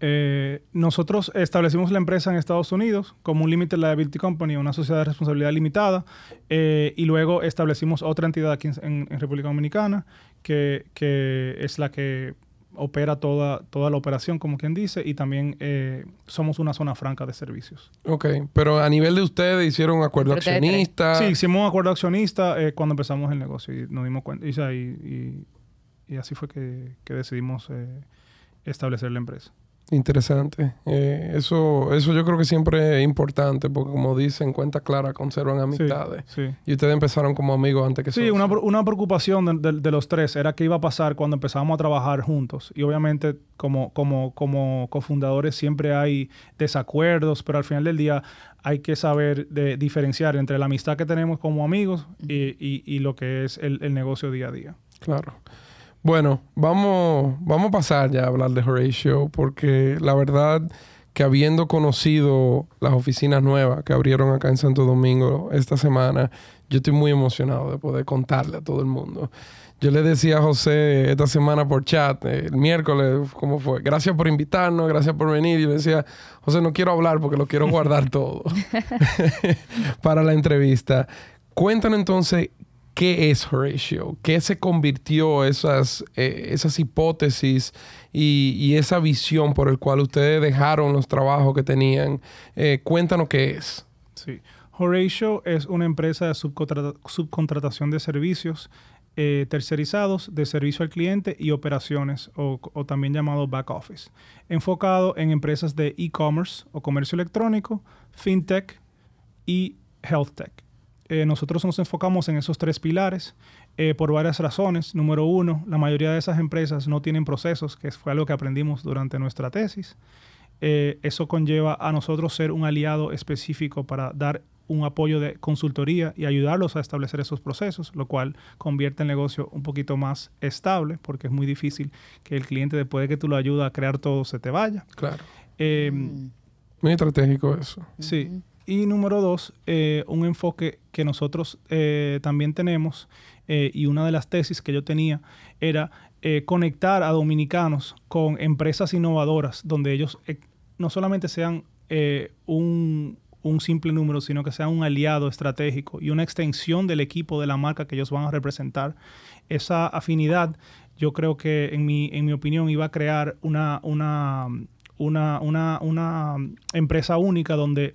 Speaker 4: Eh, nosotros establecimos la empresa en Estados Unidos como un Limited Liability Company, una sociedad de responsabilidad limitada, eh, y luego establecimos otra entidad aquí en, República Dominicana, que, es la que opera toda, toda la operación, como quien dice, y también eh, somos una zona franca de servicios.
Speaker 1: Ok, pero a nivel de ustedes hicieron un acuerdo accionista.
Speaker 4: Sí, hicimos un acuerdo accionista cuando empezamos el negocio y nos dimos cuenta, y, y, así fue que, que decidimos establecer la empresa.
Speaker 1: Interesante. Eh, eso, eso yo creo que siempre es importante porque como dicen, cuenta clara conservan amistades. Y ustedes empezaron como amigos antes que
Speaker 4: Sí, una, una, preocupación de, los tres era qué iba a pasar cuando empezábamos a trabajar juntos. Y obviamente como, como, como cofundadores siempre hay desacuerdos, pero al final del día hay que saber de diferenciar entre la amistad que tenemos como amigos y, y, lo que es el, el negocio día a día.
Speaker 1: Claro. Bueno, vamos, vamos a pasar ya a hablar de Horatio porque la verdad que habiendo conocido las oficinas nuevas que abrieron acá en Santo Domingo esta semana, yo estoy muy emocionado de poder contarle a todo el mundo. Yo le decía a José esta semana por chat, el miércoles, ¿cómo fue? Gracias por invitarnos, gracias por venir. Y le decía, José, no quiero hablar porque lo quiero guardar todo para la entrevista. Cuéntanos entonces qué es Horatio, qué se convirtió esas, eh, esas hipótesis y, esa visión por el cual ustedes dejaron los trabajos que tenían. Eh, cuéntanos qué es.
Speaker 4: Sí. Horatio es una empresa de subcontratación de servicios eh, tercerizados de servicio al cliente y operaciones, o también llamado back office, enfocado en empresas de e-commerce o comercio electrónico, fintech y health tech. Eh, nosotros nos enfocamos en esos tres pilares eh, por varias razones. Número uno, la mayoría de esas empresas no tienen procesos, que fue algo que aprendimos durante nuestra tesis. Eh, eso conlleva a nosotros ser un aliado específico para dar un apoyo de consultoría y ayudarlos a establecer esos procesos, lo cual convierte el negocio un poquito más estable, porque es muy difícil que el cliente, después de que tú lo ayudas a crear todo, se te vaya.
Speaker 1: Claro. Mm. Muy estratégico eso.
Speaker 4: Sí. Y número dos, eh, un enfoque que nosotros eh, también tenemos eh, y una de las tesis que yo tenía era conectar a dominicanos con empresas innovadoras donde ellos no solamente sean un, un, simple número, sino que sean un aliado estratégico y una extensión del equipo de la marca que ellos van a representar. Esa afinidad, yo creo que en mi, en mi opinión iba a crear una, una, una, una, una empresa única donde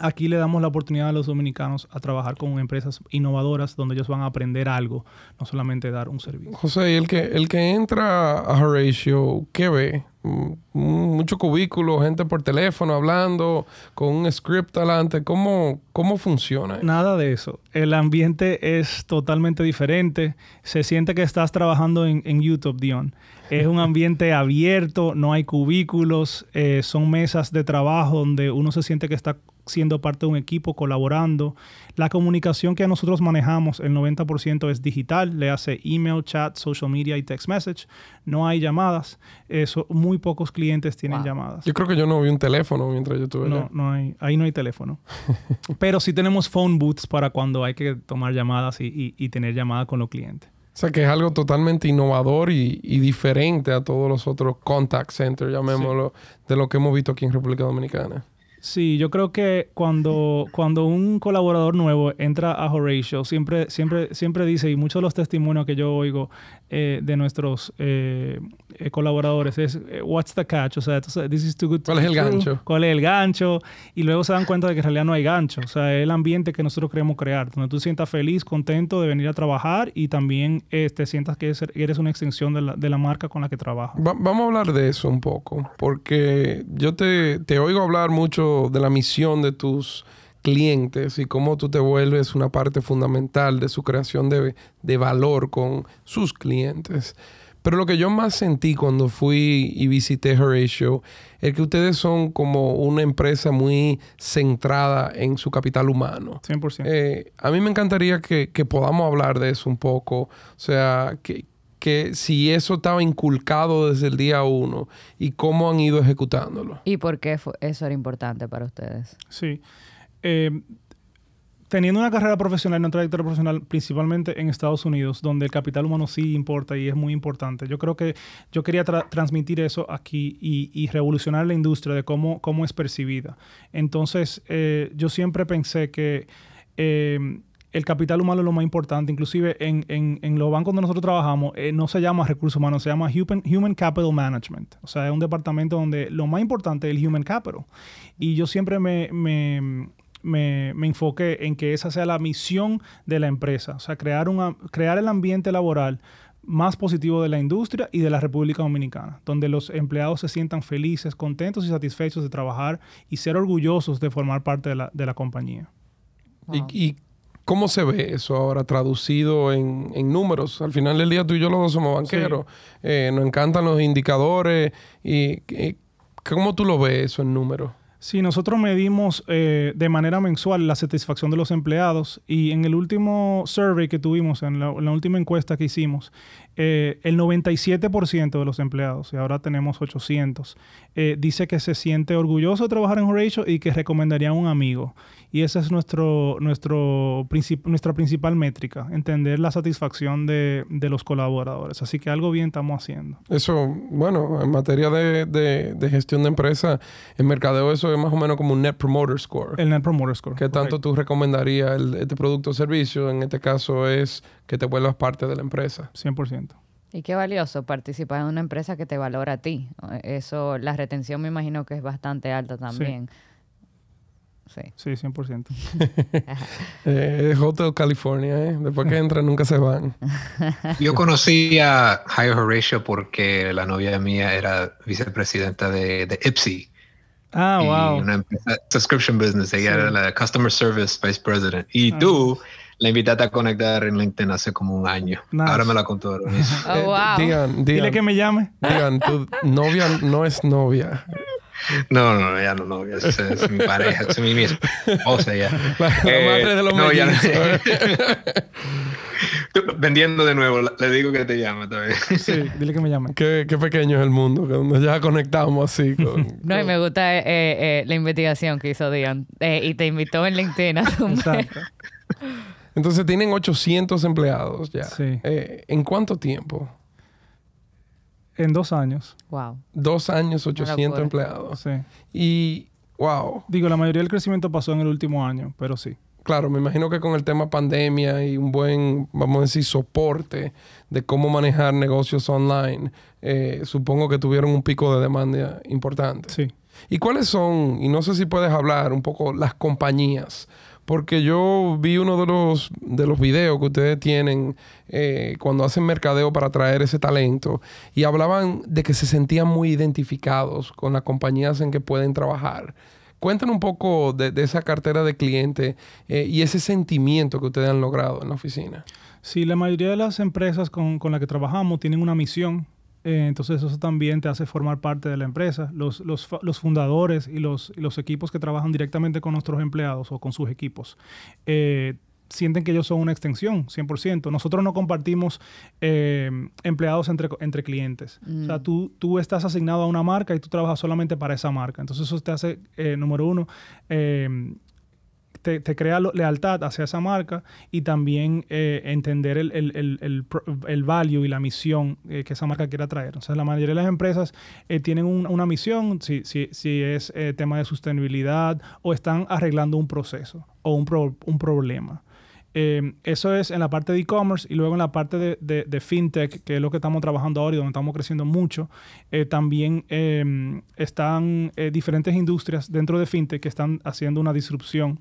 Speaker 4: aquí le damos la oportunidad a los dominicanos a trabajar con empresas innovadoras donde ellos van a aprender algo, no solamente dar un servicio.
Speaker 1: José, el que, el que entra a Horatio, ¿qué ve? Mm, mucho cubículo, gente por teléfono hablando, con un script adelante. ¿Cómo, ¿Cómo funciona?
Speaker 4: Nada de eso. El ambiente es totalmente diferente. Se siente que estás trabajando en, en YouTube, Dion. Es un ambiente abierto, no hay cubículos, eh, son mesas de trabajo donde uno se siente que está siendo parte de un equipo, colaborando. La comunicación que nosotros manejamos, el 90% es digital, le hace email, chat, social media y text message. No hay llamadas. Eso, muy pocos clientes tienen llamadas.
Speaker 1: Yo creo que yo no vi un teléfono mientras yo estuve
Speaker 4: No, no hay, ahí no hay teléfono. Pero sí tenemos phone booths para cuando hay que tomar llamadas y, y, tener llamadas con los clientes.
Speaker 1: O sea, que es algo totalmente innovador y, y diferente a todos los otros contact centers, llamémoslo, de lo que hemos visto aquí en República Dominicana.
Speaker 4: Sí, yo creo que cuando, cuando un colaborador nuevo entra a Horatio, siempre, siempre, siempre dice, y muchos de los testimonios que yo oigo eh, de nuestros eh, eh, colaboradores es, what's the catch? O sea, this is too good
Speaker 1: ¿Cuál es el gancho?
Speaker 4: ¿Cuál es el gancho? Y luego se dan cuenta de que en realidad no hay gancho. O sea, es el ambiente que nosotros queremos crear, donde tú sientas feliz, contento de venir a trabajar y también te sientas que eres una extensión de la, de la marca con la que trabajas.
Speaker 1: vamos a hablar de eso un poco, porque yo te, te oigo hablar mucho de la misión de tus clientes y cómo tú te vuelves una parte fundamental de su creación de, de, valor con sus clientes. Pero lo que yo más sentí cuando fui y visité Horatio es que ustedes son como una empresa muy centrada en su capital humano.
Speaker 4: 100%.
Speaker 1: Eh, a mí me encantaría que, que, podamos hablar de eso un poco. O sea, que, que si eso estaba inculcado desde el día uno y cómo han ido ejecutándolo.
Speaker 2: ¿Y por qué eso era importante para ustedes?
Speaker 4: Sí. Eh, teniendo una carrera profesional, una trayectoria profesional, principalmente en Estados Unidos, donde el capital humano sí importa y es muy importante, yo creo que yo quería transmitir eso aquí y, revolucionar la industria de cómo, cómo es percibida. Entonces, eh, yo siempre pensé que... Eh, el capital humano es lo más importante. Inclusive en, en, los bancos donde nosotros trabajamos, eh, no se llama recursos humanos, se llama Human, Human Capital Management. O sea, es un departamento donde lo más importante es el Human Capital. Y yo siempre me, me, me enfoqué en que esa sea la misión de la empresa. O sea, crear, una, crear el ambiente laboral más positivo de la industria y de la República Dominicana, donde los empleados se sientan felices, contentos y satisfechos de trabajar y ser orgullosos de formar parte de la, de la compañía.
Speaker 1: y ¿Cómo se ve eso ahora traducido en, números? Al final del día tú y yo los dos somos banqueros. Eh, nos encantan los indicadores. y, ¿Cómo tú lo ves eso en números?
Speaker 4: Sí, nosotros medimos eh, de manera mensual la satisfacción de los empleados y en el último survey que tuvimos, en la, última encuesta que hicimos, eh, el 97% de los empleados, y ahora tenemos 800, eh, dice que se siente orgulloso de trabajar en Horatio y que recomendaría a un amigo. Y esa es nuestro, nuestro nuestra principal métrica, entender la satisfacción de, los colaboradores. Así que algo bien estamos haciendo.
Speaker 1: Eso, bueno, en materia de, gestión de empresa, en mercadeo eso es más o menos como un Net Promoter Score.
Speaker 4: El Net Promoter Score.
Speaker 1: ¿Qué tanto tú recomendarías este producto o servicio? En este caso es que te vuelvas parte de la empresa.
Speaker 4: 100%.
Speaker 2: Y qué valioso participar en una empresa que te valora a ti. Eso, la retención me imagino que es bastante alta también.
Speaker 4: Sí, sí 100%.
Speaker 1: eh, Hotel California, ¿eh? Después que entran nunca se van.
Speaker 3: Yo conocí a Higher Horatio porque la novia mía era vicepresidenta de, de Ipsy.
Speaker 4: Ah, wow.
Speaker 3: Una empresa, subscription business. Ella era la Customer Service Vice President. Y ah. tú la invitaste a conectar en LinkedIn hace como un año. Ahora me la contó.
Speaker 2: Oh, wow.
Speaker 1: digan,
Speaker 4: Dile que me llame.
Speaker 1: Digan, tu novia no es novia.
Speaker 3: No, no, ya no, no, es, es mi pareja, es mi esposa ya.
Speaker 1: La, eh, madre de los no, ya
Speaker 3: Vendiendo de nuevo, le digo que te llame todavía.
Speaker 4: Sí, dile que me llame.
Speaker 1: Qué, qué pequeño es el mundo, que ya conectamos así. Con,
Speaker 2: no, y me gusta eh, eh, la investigación que hizo Dion. y te invitó en LinkedIn a tu Exacto.
Speaker 1: Entonces tienen 800 empleados ya.
Speaker 4: Sí.
Speaker 1: ¿En cuánto tiempo?
Speaker 4: En dos años.
Speaker 2: Wow.
Speaker 1: Dos años, 800 empleados.
Speaker 4: Sí.
Speaker 1: Y, wow.
Speaker 4: Digo, la mayoría del crecimiento pasó en el último año, pero sí.
Speaker 1: Claro, me imagino que con el tema pandemia y un buen, vamos a decir, soporte de cómo manejar negocios online, eh, supongo que tuvieron un pico de demanda importante.
Speaker 4: Sí.
Speaker 1: ¿Y cuáles son, y no sé si puedes hablar un poco, las compañías porque yo vi uno de los, de los videos que ustedes tienen eh, cuando hacen mercadeo para atraer ese talento y hablaban de que se sentían muy identificados con las compañías en que pueden trabajar. Cuéntanos un poco de, esa cartera de clientes eh, y ese sentimiento que ustedes han logrado en la oficina.
Speaker 4: Sí, la mayoría de las empresas con, con las que trabajamos tienen una misión eh, entonces eso también te hace formar parte de la empresa. Los, los, los fundadores y los, los, equipos que trabajan directamente con nuestros empleados o con sus equipos eh, sienten que ellos son una extensión, 100%. Nosotros no compartimos eh, empleados entre, entre clientes. O sea, mm. tú, tú estás asignado a una marca y tú trabajas solamente para esa marca. Entonces eso te hace, número uno, te, crea lealtad hacia esa marca y también eh, entender el, el, value y la misión eh, que esa marca quiera traer. O sea, la mayoría de las empresas eh, tienen una misión, si, si, si es tema de sostenibilidad o están arreglando un proceso o un, un problema. eso es en la parte de e-commerce y luego en la parte de, de, fintech, que es lo que estamos trabajando ahora y donde estamos creciendo mucho. también están diferentes industrias dentro de fintech que están haciendo una disrupción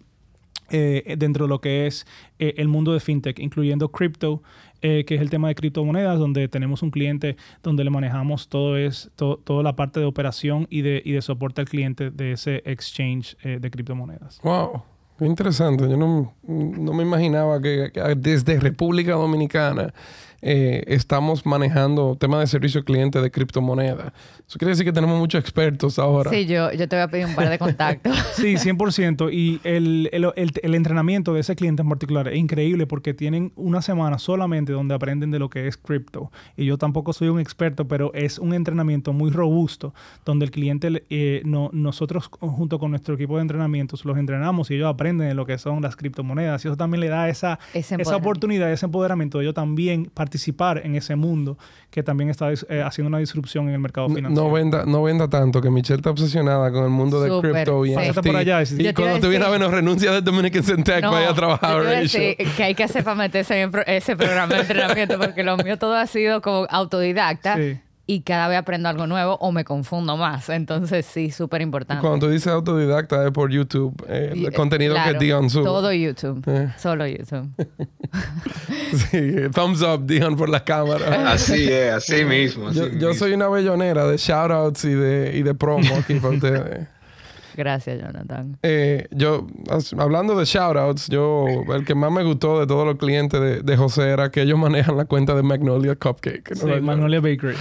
Speaker 4: eh, dentro de lo que es eh, el mundo de fintech, incluyendo crypto, eh, que es el tema de criptomonedas, donde tenemos un cliente donde le manejamos todo es, toda la parte de operación y de, y de soporte al cliente de ese exchange de criptomonedas.
Speaker 1: ¡Wow! Qué interesante. Yo no, no me imaginaba que, desde República Dominicana eh, estamos manejando temas de servicio al cliente de criptomonedas. Eso quiere decir que tenemos muchos expertos ahora.
Speaker 2: Sí, yo, yo te voy a pedir un par de contactos.
Speaker 4: sí, 100%. Y el, el, el, entrenamiento de ese cliente en particular es increíble porque tienen una semana solamente donde aprenden de lo que es cripto. Y yo tampoco soy un experto, pero es un entrenamiento muy robusto donde el cliente, eh, no, nosotros junto con nuestro equipo de entrenamientos los entrenamos y ellos aprenden de lo que son las criptomonedas. Y eso también le da esa, esa oportunidad, ese empoderamiento de ellos también participar en ese mundo que también está eh, haciendo una disrupción en el mercado financiero.
Speaker 1: No, venda, no venda tanto, que Michelle está obsesionada con el mundo de cripto y,
Speaker 4: sí. por allá,
Speaker 1: y cuando te viene a ver, nos renuncia de Dominican Syntech no, vaya a trabajar.
Speaker 2: Sí, que hay que hacer para meterse en ese programa de entrenamiento, porque lo mío todo ha sido como autodidacta. Sí y cada vez aprendo algo nuevo o me confundo más. Entonces, sí, súper importante.
Speaker 1: Cuando tú dices autodidacta es por YouTube, eh, el contenido que Dion sube.
Speaker 2: Todo YouTube, eh. solo YouTube.
Speaker 1: sí, thumbs up, Dion, por la cámara.
Speaker 3: Así es, así mismo.
Speaker 1: yo, soy una bellonera de shoutouts y de, y de promo aquí para ustedes.
Speaker 2: Gracias, Jonathan.
Speaker 1: Eh, yo, hablando de shoutouts, yo, el que más me gustó de todos los clientes de, de José era que ellos manejan la cuenta de Magnolia Cupcake.
Speaker 4: Sí, Magnolia Bakery.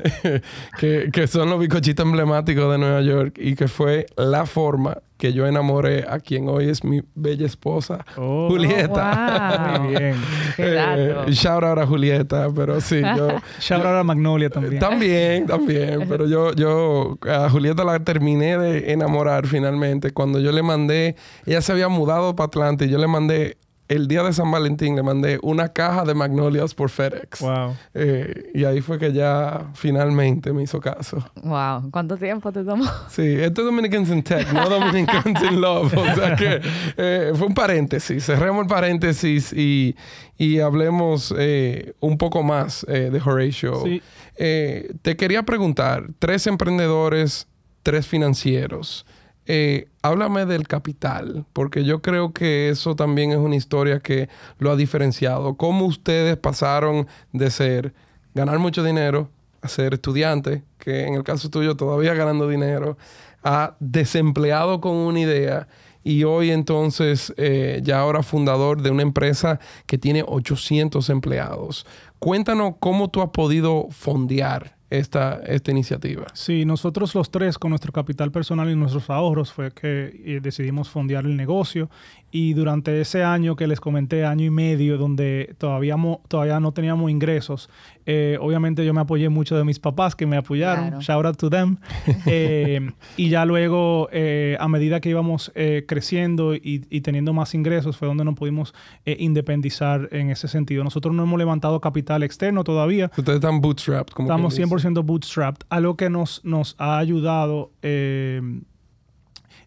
Speaker 1: que, que son los bicochitos emblemáticos de Nueva York y que fue la forma que yo enamoré a quien hoy es mi bella esposa,
Speaker 4: Oh.
Speaker 1: Julieta.
Speaker 4: Muy bien.
Speaker 2: Qué dato.
Speaker 1: Eh, shout out a Julieta, pero sí, yo...
Speaker 4: Shout out a Magnolia también.
Speaker 1: También, también, pero yo, yo a Julieta la terminé de enamorar finalmente cuando yo le mandé, ella se había mudado para Atlanta y yo le mandé el día de San Valentín le mandé una caja de magnolias por FedEx.
Speaker 4: Wow.
Speaker 1: Eh, y ahí fue que ya finalmente me hizo caso.
Speaker 2: Wow. ¿Cuánto tiempo te tomó?
Speaker 1: Sí, esto es Dominicans in Tech, no Dominicans in Love. O sea que eh, fue un paréntesis. Cerremos el paréntesis y, y hablemos eh, un poco más eh, de Horatio.
Speaker 4: Sí.
Speaker 1: Eh, te quería preguntar, tres emprendedores, tres financieros. Eh, háblame del capital, porque yo creo que eso también es una historia que lo ha diferenciado. ¿Cómo ustedes pasaron de ser ganar mucho dinero a ser estudiante, que en el caso tuyo todavía ganando dinero, a desempleado con una idea y hoy entonces eh, ya ahora fundador de una empresa que tiene 800 empleados? Cuéntanos cómo tú has podido fondear esta, esta iniciativa.
Speaker 4: Sí, nosotros los tres con nuestro capital personal y nuestros ahorros fue que eh, decidimos fondear el negocio y durante ese año que les comenté, año y medio, donde todavía, mo- todavía no teníamos ingresos, eh, obviamente yo me apoyé mucho de mis papás que me apoyaron,
Speaker 2: Claro.
Speaker 4: shout out to them, Eh, y ya luego eh, a medida que íbamos eh, creciendo y, y teniendo más ingresos fue donde nos pudimos eh, independizar en ese sentido. Nosotros no hemos levantado capital externo todavía,
Speaker 1: Ustedes están bootstrapped. Como
Speaker 4: Estamos
Speaker 1: quien dice.
Speaker 4: 100% bootstrapped. Algo que nos, nos ha ayudado eh,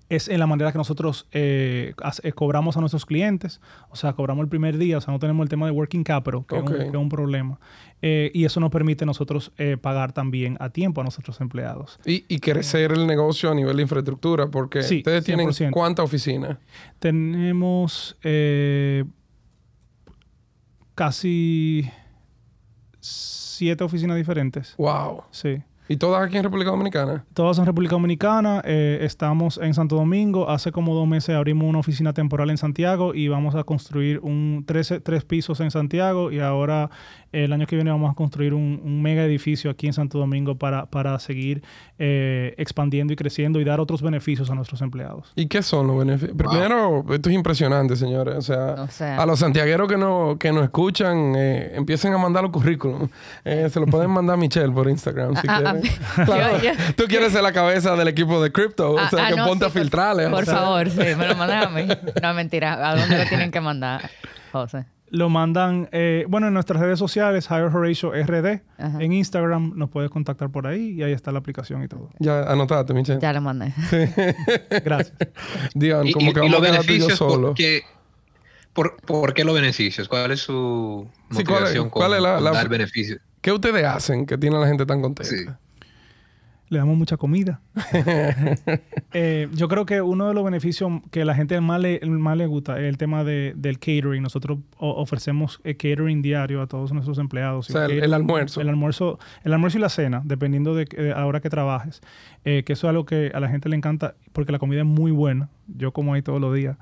Speaker 4: es en la manera que nosotros eh, eh, cobramos a nuestros clientes. O sea, cobramos el primer día. O sea, no tenemos el tema de working capital, que, es, un, que es un problema. Eh, y eso nos permite a nosotros eh, pagar también a tiempo a nuestros empleados.
Speaker 1: Y, y crecer el negocio a nivel de infraestructura, porque
Speaker 4: Sí,
Speaker 1: ustedes tienen
Speaker 4: 100%.
Speaker 1: cuánta oficina.
Speaker 4: Tenemos casi siete oficinas diferentes.
Speaker 1: Wow.
Speaker 4: Sí.
Speaker 1: ¿Y todas aquí en República Dominicana?
Speaker 4: Todas en República Dominicana. eh, estamos en Santo Domingo. Hace como dos meses abrimos una oficina temporal en Santiago y vamos a construir un tres, tres pisos en Santiago. Y ahora eh, el año que viene vamos a construir un, un mega edificio aquí en Santo Domingo para, para seguir eh, expandiendo y creciendo y dar otros beneficios a nuestros empleados.
Speaker 1: ¿Y qué son los beneficios? Primero, esto es impresionante, señores. O sea,
Speaker 2: O sea.
Speaker 1: a los santiagueros que, no, que nos escuchan, eh, empiecen a mandar los currículum. Eh, se lo pueden mandar a Michelle por Instagram si quieren.
Speaker 2: Ah,
Speaker 1: Claro,
Speaker 2: yo- yo-
Speaker 1: Tú quieres ser la cabeza del equipo de Crypto. o
Speaker 2: Ah,
Speaker 1: sea,
Speaker 2: ah,
Speaker 1: que
Speaker 2: no,
Speaker 1: ponte
Speaker 2: sí,
Speaker 1: a filtrarle.
Speaker 2: Por
Speaker 1: o sea.
Speaker 2: favor, sí, me lo mandan a mí. No, mentira. ¿A dónde lo tienen que mandar, José?
Speaker 4: Lo mandan, eh, bueno, en nuestras redes sociales, Hire Horatio RD.
Speaker 2: Ajá.
Speaker 4: En Instagram nos puedes contactar por ahí y ahí está la aplicación y todo.
Speaker 1: Ya anotate, Michelle.
Speaker 2: Ya lo mandé.
Speaker 4: Gracias.
Speaker 1: Digan,
Speaker 3: Y,
Speaker 1: como que vamos a yo solo.
Speaker 3: ¿por qué, por, por qué los beneficios? ¿Cuál es su
Speaker 1: Sí, ¿cuál es-
Speaker 3: motivación
Speaker 1: cuál
Speaker 3: con,
Speaker 1: es la-
Speaker 3: con
Speaker 1: la-
Speaker 3: dar beneficios?
Speaker 1: ¿Qué ustedes hacen que tiene a la gente tan contenta?
Speaker 3: Sí.
Speaker 4: Le damos mucha comida. Eh, yo creo que uno de los beneficios que la gente más le, más le gusta es el tema de, del catering. Nosotros ofrecemos eh, catering diario a todos nuestros empleados.
Speaker 1: O sea, el- almuerzo.
Speaker 4: El almuerzo, el almuerzo y la cena, dependiendo de, que- de a la hora que trabajes. Eh, que eso es algo que a la gente le encanta porque la comida es muy buena. Yo como ahí todos los días.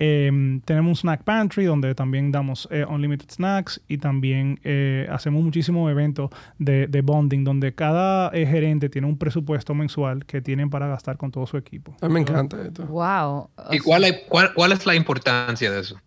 Speaker 4: Eh, tenemos un snack pantry donde también damos eh, unlimited snacks y también eh, hacemos muchísimos eventos de, de bonding donde cada eh, gerente tiene un presupuesto mensual que tienen para gastar con todo su equipo.
Speaker 1: A mí me encanta esto.
Speaker 2: Wow.
Speaker 3: ¿Y cuál, hay- cuál, cuál es la importancia de eso?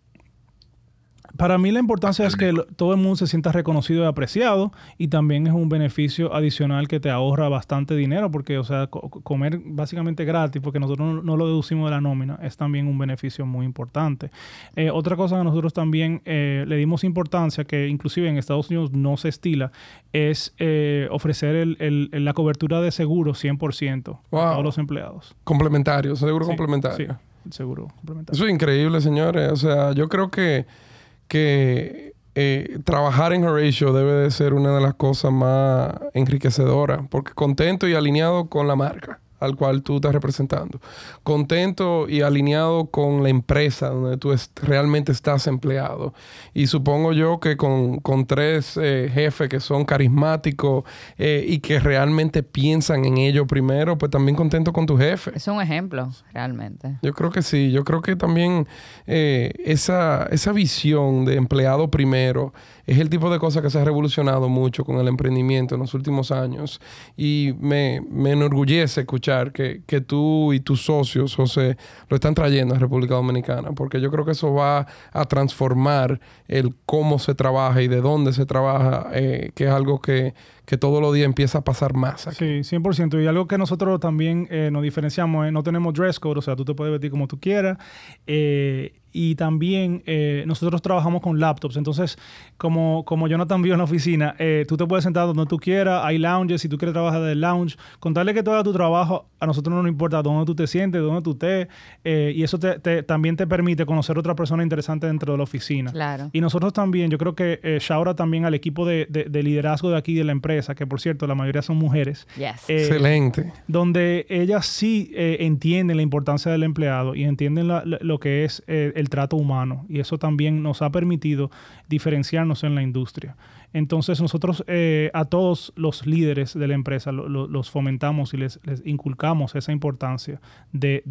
Speaker 4: Para mí la importancia es que lo- todo el mundo se sienta reconocido y apreciado y también es un beneficio adicional que te ahorra bastante dinero porque, o sea, co- comer básicamente gratis porque nosotros no, no lo deducimos de la nómina es también un beneficio muy importante. Eh, otra cosa que nosotros también eh, le dimos importancia que inclusive en Estados Unidos no se estila es eh, ofrecer el- el- la cobertura de seguro 100%
Speaker 1: Wow.
Speaker 4: a todos los empleados.
Speaker 1: Complementario, seguro
Speaker 4: Sí,
Speaker 1: complementario.
Speaker 4: Sí, seguro complementario.
Speaker 1: Eso es increíble, señores. O sea, yo creo que, que eh, trabajar en Horatio debe de ser una de las cosas más enriquecedoras, porque contento y alineado con la marca, al cual tú estás representando. Contento y alineado con la empresa donde tú realmente estás empleado. Y supongo yo que con, tres eh, jefes que son carismáticos eh, y que realmente piensan en ello primero, pues también contento con tu jefe.
Speaker 2: Es un ejemplo, realmente.
Speaker 1: Yo creo que sí. Yo creo que también eh, esa, esa visión de empleado primero es el tipo de cosa que se ha revolucionado mucho con el emprendimiento en los últimos años. Y me, me enorgullece escuchar que, que, tú y tus socios, José, lo están trayendo a República Dominicana, porque yo creo que eso va a transformar el cómo se trabaja y de dónde se trabaja, eh, que es algo que, que todos los días empieza a pasar más.
Speaker 4: Aquí. Sí, 100%. Y algo que nosotros también eh, nos diferenciamos es no tenemos dress code, o sea, tú te puedes vestir como tú quieras. Eh, y también eh, nosotros trabajamos con laptops. Entonces, como, como Jonathan vio en la oficina, eh, tú te puedes sentar donde tú quieras, hay lounges, si tú quieres trabajar del lounge, contarle que todo tu trabajo, a nosotros no nos importa dónde tú te sientes, dónde tú estés, eh, y eso te, también te permite conocer otra persona interesante dentro de la oficina.
Speaker 2: Claro.
Speaker 4: Y nosotros también, yo creo que eh, Shaura también al equipo de, liderazgo de aquí de la empresa, que por cierto, la mayoría son mujeres.
Speaker 1: Excelente.
Speaker 4: Donde ellas sí entienden la importancia del empleado y entienden lo que es el trato humano y eso también nos ha permitido diferenciarnos en la industria. Entonces nosotros eh, a todos los líderes de la empresa los fomentamos y les, inculcamos esa importancia de,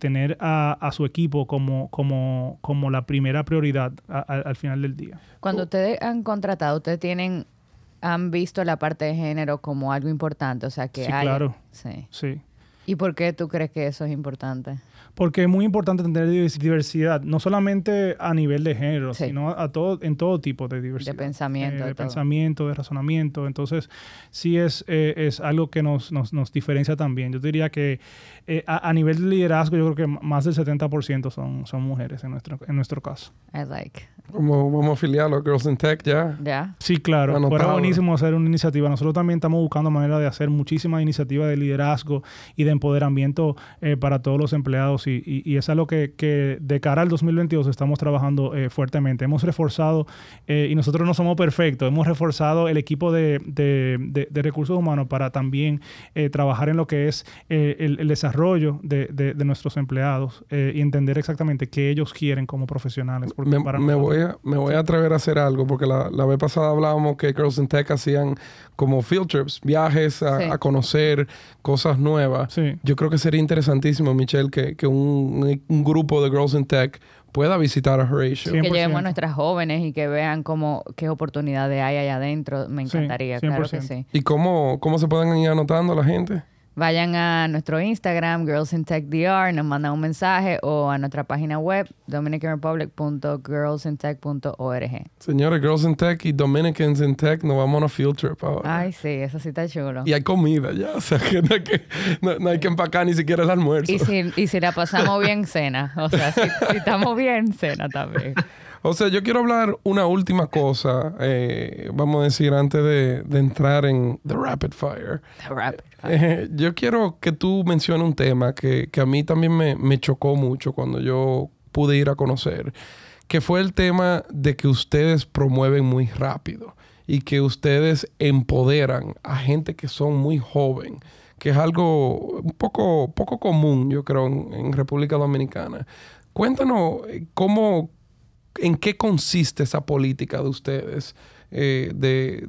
Speaker 4: tener a, su equipo como, como, como la primera prioridad al final del día.
Speaker 2: Cuando ustedes han contratado, ustedes tienen han visto la parte de género como algo importante, o sea que
Speaker 4: sí, claro. Sí. sí.
Speaker 2: ¿Y por qué tú crees que eso es importante?
Speaker 4: porque es muy importante tener diversidad, no solamente a nivel de género, sino a todo, en todo tipo de diversidad.
Speaker 2: De pensamiento.
Speaker 4: Eh, de, pensamiento, de razonamiento. Entonces, sí es, eh, es algo que nos, nos, nos, diferencia también. Yo diría que eh, a, nivel de liderazgo, yo creo que más del 70% son, son mujeres en nuestro, en nuestro caso.
Speaker 2: I like.
Speaker 1: Vamos, vamos a afiliarlo a Girls in Tech ya.
Speaker 2: Ya.
Speaker 4: Sí, claro. Fuera buenísimo hacer una iniciativa. Nosotros también estamos buscando manera de hacer muchísimas iniciativas de liderazgo y de empoderamiento para todos los empleados y, es algo que, de cara al 2022 estamos trabajando eh, fuertemente. Hemos reforzado, eh, y nosotros no somos perfectos, hemos reforzado el equipo de, recursos humanos para también eh, trabajar en lo que es el, desarrollo de, nuestros empleados y entender exactamente qué ellos quieren como profesionales.
Speaker 1: me, voy a, me voy a atrever a hacer algo, porque la, vez pasada hablábamos que Girls in Tech hacían como field trips, viajes a, conocer cosas nuevas. Yo creo que sería interesantísimo, Michelle, que, que un un, grupo de Girls in Tech pueda visitar a Horatio.
Speaker 2: Que llevemos a nuestras jóvenes y que vean cómo, qué oportunidades hay allá adentro. Me encantaría, claro que sí.
Speaker 1: ¿Y cómo, cómo se pueden ir anotando la gente?
Speaker 2: Vayan a nuestro Instagram, Girls in Tech DR, nos mandan un mensaje o a nuestra página web, dominicanrepublic.girlsintech.org.
Speaker 1: Señores, Girls in Tech y Dominicans in Tech nos vamos a una field trip ahora.
Speaker 2: Ay, sí, eso sí está chulo.
Speaker 1: Y hay comida ya, o sea que no hay que, no, hay que empacar ni siquiera el almuerzo.
Speaker 2: Y si, y si la pasamos bien, cena. O sea, si, si estamos bien, cena también.
Speaker 1: O sea, yo quiero hablar una última cosa, eh, vamos a decir, antes de, entrar en The Rapid Fire.
Speaker 2: The Rapid Fire.
Speaker 1: Eh, yo quiero que tú menciones un tema que, a mí también me, me, chocó mucho cuando yo pude ir a conocer, que fue el tema de que ustedes promueven muy rápido y que ustedes empoderan a gente que son muy joven, que es algo un poco, poco común, yo creo, en República Dominicana. Cuéntanos eh, cómo, ¿En qué consiste esa política de ustedes eh, de,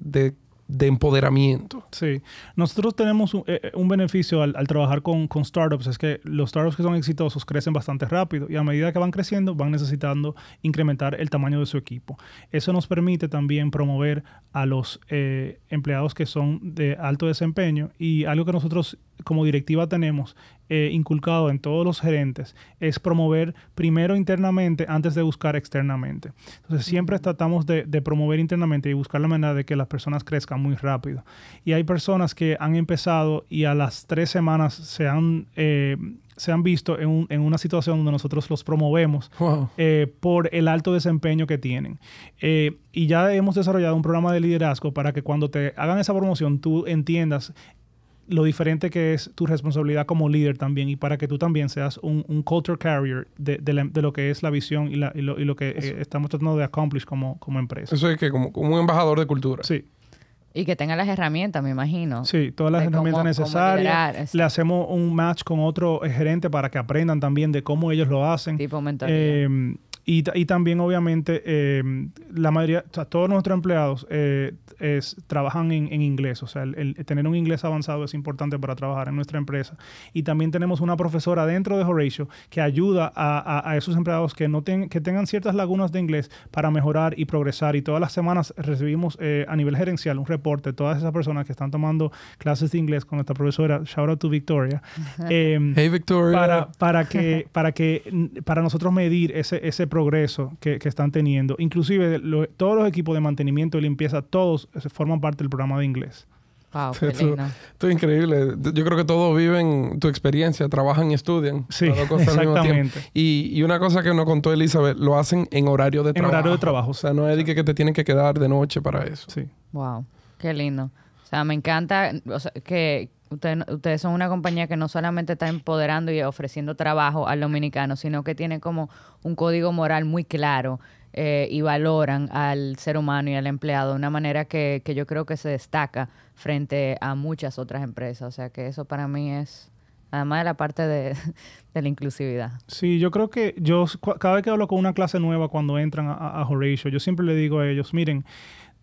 Speaker 1: de, empoderamiento?
Speaker 4: Sí, nosotros tenemos un, eh, beneficio al, trabajar con, con, startups, es que los startups que son exitosos crecen bastante rápido y a medida que van creciendo van necesitando incrementar el tamaño de su equipo. Eso nos permite también promover a los eh, empleados que son de alto desempeño y algo que nosotros como directiva tenemos eh, inculcado en todos los gerentes es promover primero internamente antes de buscar externamente. Entonces siempre tratamos de, promover internamente y buscar la manera de que las personas crezcan muy rápido. Y hay personas que han empezado y a las tres semanas se han... Eh, se han visto en, una situación donde nosotros los promovemos eh, por el alto desempeño que tienen. y ya hemos desarrollado un programa de liderazgo para que cuando te hagan esa promoción tú entiendas lo diferente que es tu responsabilidad como líder también y para que tú también seas un, culture carrier de, lo que es la visión y, lo, que eh, estamos tratando de accomplish como, como empresa.
Speaker 1: Eso es que como, como, un embajador de cultura.
Speaker 4: Sí.
Speaker 2: Y que tenga las herramientas, me imagino.
Speaker 4: Sí, todas las herramientas necesarias. Le hacemos un match con otro gerente para que aprendan también de cómo ellos lo hacen.
Speaker 2: Tipo mentoría. Eh,
Speaker 4: y, y, también, obviamente, eh, la mayoría, o sea, todos nuestros empleados eh, es, trabajan en, en, inglés. O sea, el, tener un inglés avanzado es importante para trabajar en nuestra empresa. Y también tenemos una profesora dentro de Horatio que ayuda a, a, esos empleados que, no ten, que tengan ciertas lagunas de inglés para mejorar y progresar. Y todas las semanas recibimos eh, a nivel gerencial un reporte de todas esas personas que están tomando clases de inglés con nuestra profesora. Shout out to Victoria.
Speaker 1: hey, Victoria.
Speaker 4: Para, para, que, para, que, para nosotros medir ese, ese progreso que, están teniendo. Inclusive todos los equipos de mantenimiento y limpieza, todos forman parte del programa de inglés.
Speaker 2: Wow, qué esto,
Speaker 1: es increíble. Yo creo que todos viven tu experiencia, trabajan y estudian.
Speaker 4: Sí, exactamente.
Speaker 1: Y, y, una cosa que nos contó Elizabeth, lo hacen en horario de trabajo.
Speaker 4: En horario de trabajo. O
Speaker 1: sea, no es que, que te tienen que quedar de noche para eso.
Speaker 4: Sí.
Speaker 2: Wow, qué lindo. O sea, me encanta o sea, que, Ustedes, son una compañía que no solamente está empoderando y ofreciendo trabajo al dominicano, sino que tiene como un código moral muy claro eh, y valoran al ser humano y al empleado de una manera que, yo creo que se destaca frente a muchas otras empresas. O sea que eso para mí es, además de la parte de, la inclusividad.
Speaker 4: Sí, yo creo que yo cada vez que hablo con una clase nueva cuando entran a Horatio, yo siempre le digo a ellos, miren,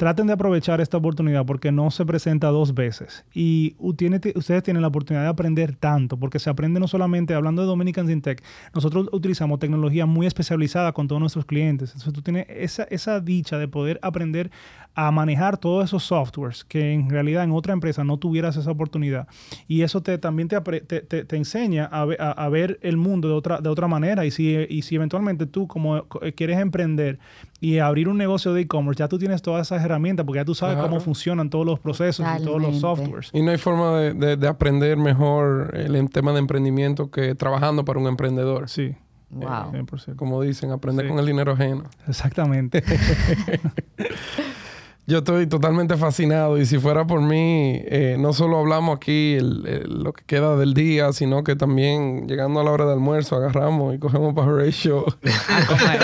Speaker 4: traten de aprovechar esta oportunidad porque no se presenta dos veces. Y ustedes tienen la oportunidad de aprender tanto, porque se aprende no solamente hablando de Dominican Tech, nosotros utilizamos tecnología muy especializada con todos nuestros clientes. Entonces tú tienes esa, esa dicha de poder aprender a manejar todos esos softwares que en realidad en otra empresa no tuvieras esa oportunidad. Y eso te, también te, te, te enseña a, a, ver el mundo de otra, de otra manera. Y si, y si eventualmente tú como quieres emprender y abrir un negocio de e-commerce, ya tú tienes todas esas herramientas porque ya tú sabes cómo funcionan todos los procesos y todos los softwares.
Speaker 1: Y no hay forma de, de, aprender mejor el tema de emprendimiento que trabajando para un emprendedor.
Speaker 4: Sí.
Speaker 2: Wow.
Speaker 1: como dicen, aprender con el dinero ajeno.
Speaker 4: Exactamente.
Speaker 1: Yo estoy totalmente fascinado y si fuera por mí, eh, no solo hablamos aquí lo que queda del día, sino que también llegando a la hora de almuerzo agarramos y cogemos para Horatio.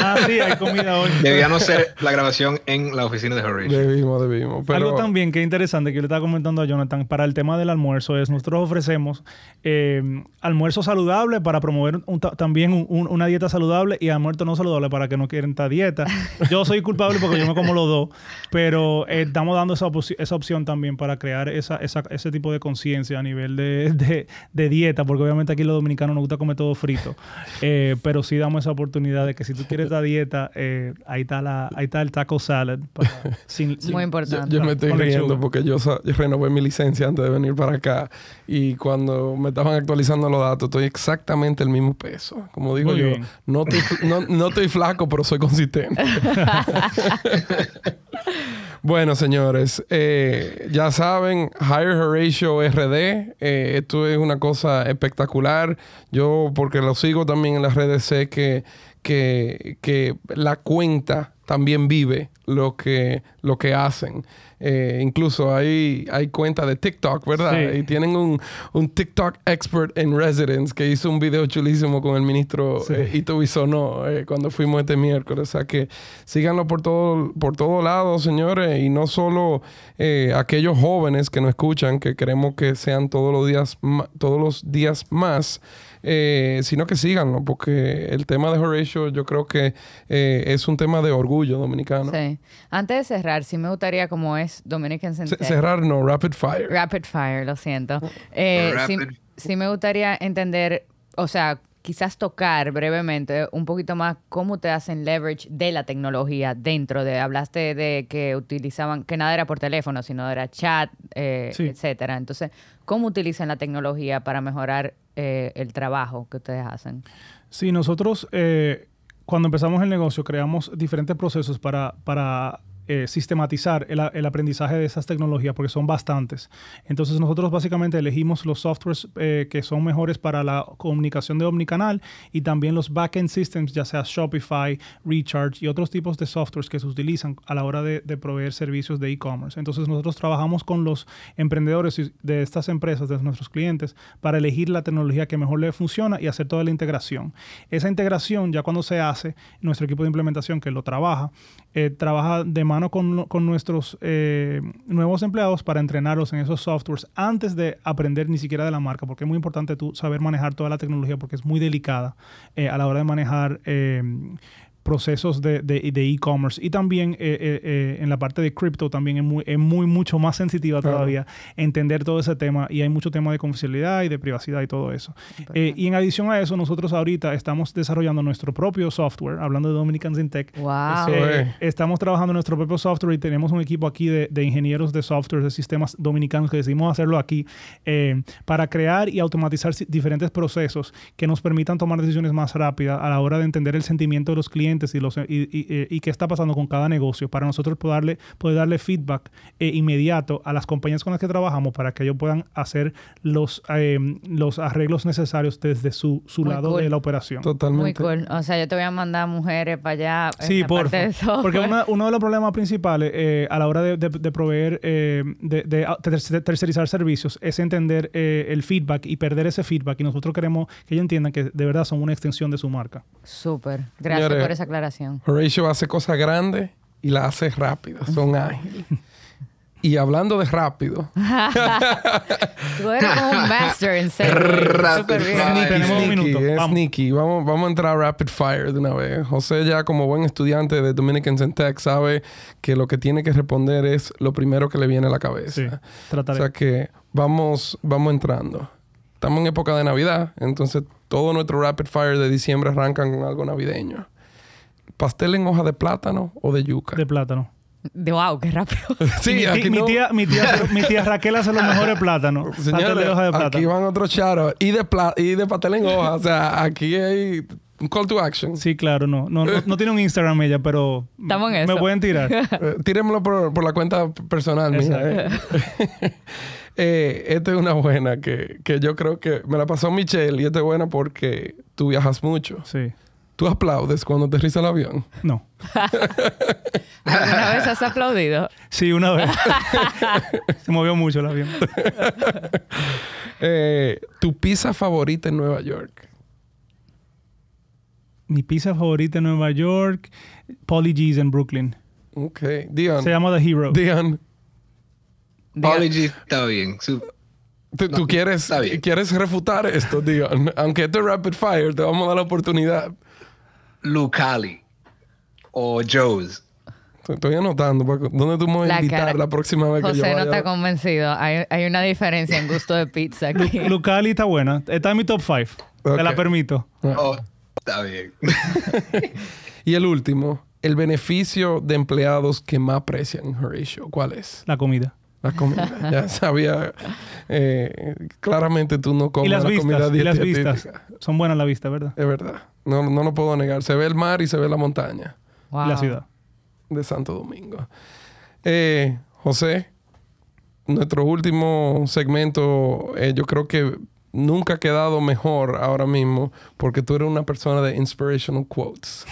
Speaker 4: ah, sí, hay comida hoy.
Speaker 3: Debíamos hacer la grabación en la oficina de Horatio.
Speaker 1: Debimos, debimos.
Speaker 4: Pero... Algo también que es interesante que yo le estaba comentando a Jonathan para el tema del almuerzo es nosotros ofrecemos eh, almuerzo saludable para promover también una dieta saludable y almuerzo no saludable para que no quieran esta dieta. Yo soy culpable porque yo me como los dos, pero eh, estamos dando esa, esa, opción también para crear esa, esa, ese tipo de conciencia a nivel de, de, dieta, porque obviamente aquí los dominicanos nos gusta comer todo frito, eh, pero sí damos esa oportunidad de que si tú quieres la dieta, eh, ahí, está la, ahí está el taco salad.
Speaker 2: Muy importante.
Speaker 1: Yo, me estoy riendo porque yo, renové mi licencia antes de venir para acá y cuando me estaban actualizando los datos, estoy exactamente el mismo peso. Como digo yo, no estoy, no, no estoy flaco, pero soy consistente. Bueno, señores, eh, ya saben, Hire Horatio RD, eh, esto es una cosa espectacular. Yo, porque lo sigo también en las redes, sé que, que, que la cuenta también vive lo que, lo que hacen. Eh, incluso hay, hay cuenta de TikTok, ¿verdad? Y tienen un, un, TikTok expert en residence que hizo un video chulísimo con el ministro sí. eh, Ito eh, cuando fuimos este miércoles. O sea que síganlo por todo, por todo lado, señores. Y no solo eh, aquellos jóvenes que nos escuchan, que queremos que sean todos los días, todos los días más. Eh, sino que síganlo, porque el tema de Horatio yo creo que eh, es un tema de orgullo dominicano.
Speaker 2: Sí. Antes de cerrar, sí me gustaría, como es Dominican
Speaker 1: cerrar, no, Rapid Fire.
Speaker 2: Rapid Fire, lo siento. Eh, sí, me gustaría entender, o sea, quizás tocar brevemente un poquito más cómo te hacen leverage de la tecnología dentro de, hablaste de que utilizaban, que nada era por teléfono, sino era chat, eh, etcétera. Entonces, ¿cómo utilizan la tecnología para mejorar eh, el trabajo que ustedes hacen?
Speaker 4: Sí, nosotros eh, cuando empezamos el negocio creamos diferentes procesos para, para eh, sistematizar el, aprendizaje de esas tecnologías, porque son bastantes. Entonces nosotros básicamente elegimos los softwares eh, que son mejores para la comunicación de omnicanal y también los backend systems, ya sea Shopify, Recharge y otros tipos de softwares que se utilizan a la hora de, proveer servicios de e-commerce. Entonces nosotros trabajamos con los emprendedores de estas empresas, de nuestros clientes, para elegir la tecnología que mejor le funciona y hacer toda la integración. Esa integración ya cuando se hace, nuestro equipo de implementación que lo trabaja, eh, trabaja de mano con, con nuestros eh, nuevos empleados para entrenarlos en esos softwares antes de aprender ni siquiera de la marca, porque es muy importante tú saber manejar toda la tecnología porque es muy delicada eh, a la hora de manejar procesos de e-commerce y también eh, eh, eh, en la parte de cripto también es muy, es muy mucho más sensitiva todavía entender todo ese tema y hay mucho tema de confidencialidad y de privacidad y todo eso. y en adición a eso, nosotros ahorita estamos desarrollando nuestro propio software, hablando de Dominicans in Tech.
Speaker 2: Wow.
Speaker 4: estamos trabajando en nuestro propio software y tenemos un equipo aquí de, de ingenieros de software, de sistemas dominicanos que decidimos hacerlo aquí para crear y automatizar diferentes procesos que nos permitan tomar decisiones más rápidas a la hora de entender el sentimiento de los clientes y, los, y, y, qué está pasando con cada negocio para nosotros poder darle, poder darle feedback eh, inmediato a las compañías con las que trabajamos para que ellos puedan hacer los, em, los arreglos necesarios desde su, su lado de la operación.
Speaker 1: Totalmente.
Speaker 2: Muy cool. O sea, yo te voy a mandar mujeres para allá.
Speaker 4: Sí, por Porque uno de los problemas principales eh, a la hora de, de, proveer, eh, de, de, tercerizar servicios, es entender el feedback y perder ese feedback. Y nosotros queremos que ellos entiendan que de verdad son una extensión de su marca.
Speaker 2: Súper. Gracias por esa aclaración.
Speaker 1: Horatio hace cosas grandes y las hace rápidas, son ágiles. Y hablando de rápido.
Speaker 2: Tú eres como un master en Súper bien.
Speaker 1: Tenemos un minuto. Es vamos. sneaky. Vamos, vamos a entrar a rapid fire de una vez. José ya como buen estudiante de Dominicans in Tech sabe que lo que tiene que responder es lo primero que le viene a la cabeza. Sí, trataré. O sea que vamos, vamos entrando. Estamos en época de Navidad, entonces todo nuestro rapid fire de diciembre arrancan con algo navideño pastel en hoja de plátano o de yuca.
Speaker 4: De plátano.
Speaker 2: De wow, qué rápido.
Speaker 1: sí,
Speaker 4: mi,
Speaker 1: aquí
Speaker 4: mi, tía, mi, tía, mi tía Raquel hace los mejores plátanos.
Speaker 1: Señores, de hoja de plátano. aquí van otros charos. Y de, y de pastel en hoja. o sea, aquí hay un call to action.
Speaker 4: Sí, claro, no. No, no, tiene un Instagram ella, pero
Speaker 2: Estamos en
Speaker 4: me pueden tirar.
Speaker 1: Eh, tírenmelo por, por, la cuenta personal mía. Eh. eh, esta es una buena que, que yo creo que me la pasó Michelle y esta es buena porque tú viajas mucho.
Speaker 4: Sí.
Speaker 1: ¿Tú aplaudes cuando aterriza el avión?
Speaker 4: No.
Speaker 2: ¿Alguna vez has aplaudido?
Speaker 4: Sí, una vez. Se movió mucho el avión.
Speaker 1: Eh, ¿Tu pizza favorita en Nueva York?
Speaker 4: Mi pizza favorita en Nueva York, Polly G's en Brooklyn.
Speaker 1: Ok. Dion.
Speaker 4: Se llama The Hero.
Speaker 1: Dion.
Speaker 3: Polly G está bien.
Speaker 1: ¿Tú, quieres, quieres refutar esto, Dion? Aunque esto es rapid fire, te vamos a dar la oportunidad.
Speaker 3: Lucali o Joe's.
Speaker 1: Estoy anotando. ¿Dónde tú me vas a invitar la próxima vez que yo vaya?
Speaker 2: no está convencido. Hay, hay, una diferencia en gusto de pizza aquí.
Speaker 4: Lucali está buena. Está en mi top 5. Te la permito.
Speaker 3: Ah. Oh, está bien.
Speaker 1: y el último. El beneficio de empleados que más aprecian Horatio. ¿Cuál es?
Speaker 4: La comida.
Speaker 1: La comida. ya sabía. Eh, claramente tú no comes
Speaker 4: la
Speaker 1: comida
Speaker 4: Y las vistas. Son buenas la vista, ¿verdad?
Speaker 1: Es verdad. No, no lo puedo negar. Se ve el mar y se ve la montaña.
Speaker 4: La ciudad.
Speaker 1: De Santo Domingo. Eh, José, nuestro último segmento, eh, yo creo que nunca ha quedado mejor ahora mismo porque tú eres una persona de inspirational quotes.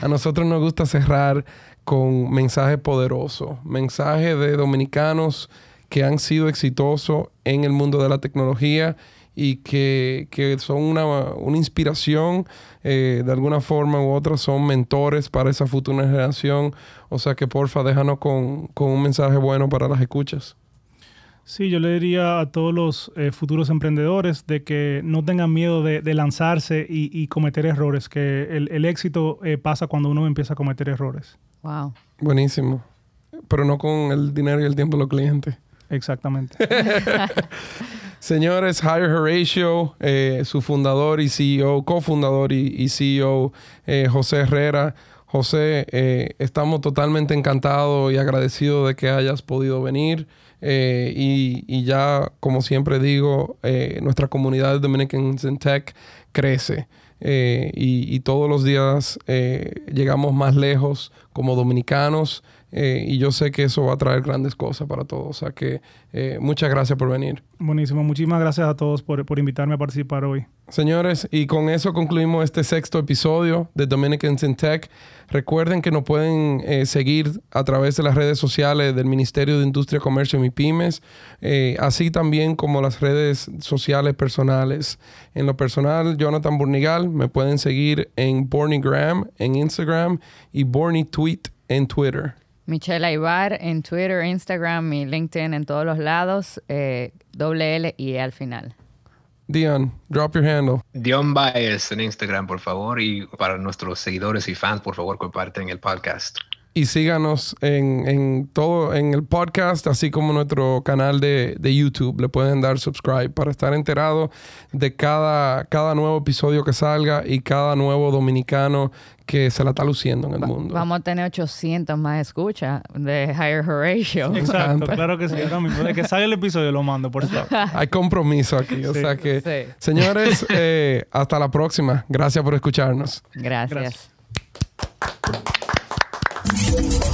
Speaker 1: A nosotros nos gusta cerrar con mensajes poderosos, mensajes de dominicanos que han sido exitosos en el mundo de la tecnología y que, son una, una inspiración eh, de alguna forma u otra, son mentores para esa futura generación. O sea que porfa, déjanos con, un mensaje bueno para las escuchas.
Speaker 4: Sí, yo le diría a todos los eh, futuros emprendedores de que no tengan miedo de, lanzarse y, cometer errores, que el, éxito eh, pasa cuando uno empieza a cometer errores.
Speaker 2: Wow.
Speaker 1: Buenísimo. Pero no con el dinero y el tiempo de los clientes.
Speaker 4: Exactamente.
Speaker 1: Señores, Hire Horatio, eh, su fundador y CEO, cofundador y, CEO, eh, José Herrera. José, eh, estamos totalmente encantados y agradecidos de que hayas podido venir. Y, ya, como siempre digo, nuestra comunidad de Dominicans in Tech crece. Y, y, todos los días llegamos más lejos como dominicanos. Eh, y yo sé que eso va a traer grandes cosas para todos. O sea que eh, muchas gracias por venir.
Speaker 4: Buenísimo. Muchísimas gracias a todos por, por, invitarme a participar hoy.
Speaker 1: Señores, y con eso concluimos este sexto episodio de Dominicans in Tech. Recuerden que nos pueden eh, seguir a través de las redes sociales del Ministerio de Industria, Comercio y Pymes, así también como las redes sociales personales. En lo personal, Jonathan Burnigal, me pueden seguir en Bornigram en Instagram y Borny Tweet en Twitter.
Speaker 2: Michelle Aibar en Twitter, Instagram y LinkedIn en todos los lados. Eh, doble L y E al final.
Speaker 1: Dion, drop your handle.
Speaker 3: Dion Baez en Instagram, por favor. Y para nuestros seguidores y fans, por favor, comparten el podcast
Speaker 1: y síganos en, en, todo, en el podcast, así como nuestro canal de, de, YouTube. Le pueden dar subscribe para estar enterado de cada, cada nuevo episodio que salga y cada nuevo dominicano que se la está luciendo en el mundo.
Speaker 2: Vamos a tener 800 más escuchas de Higher Horatio.
Speaker 4: Exacto, claro que sí. De que salga el episodio lo mando, por favor.
Speaker 1: Hay compromiso aquí. O sea que, señores, eh, hasta la próxima. Gracias por escucharnos.
Speaker 2: Gracias.
Speaker 4: Gracias.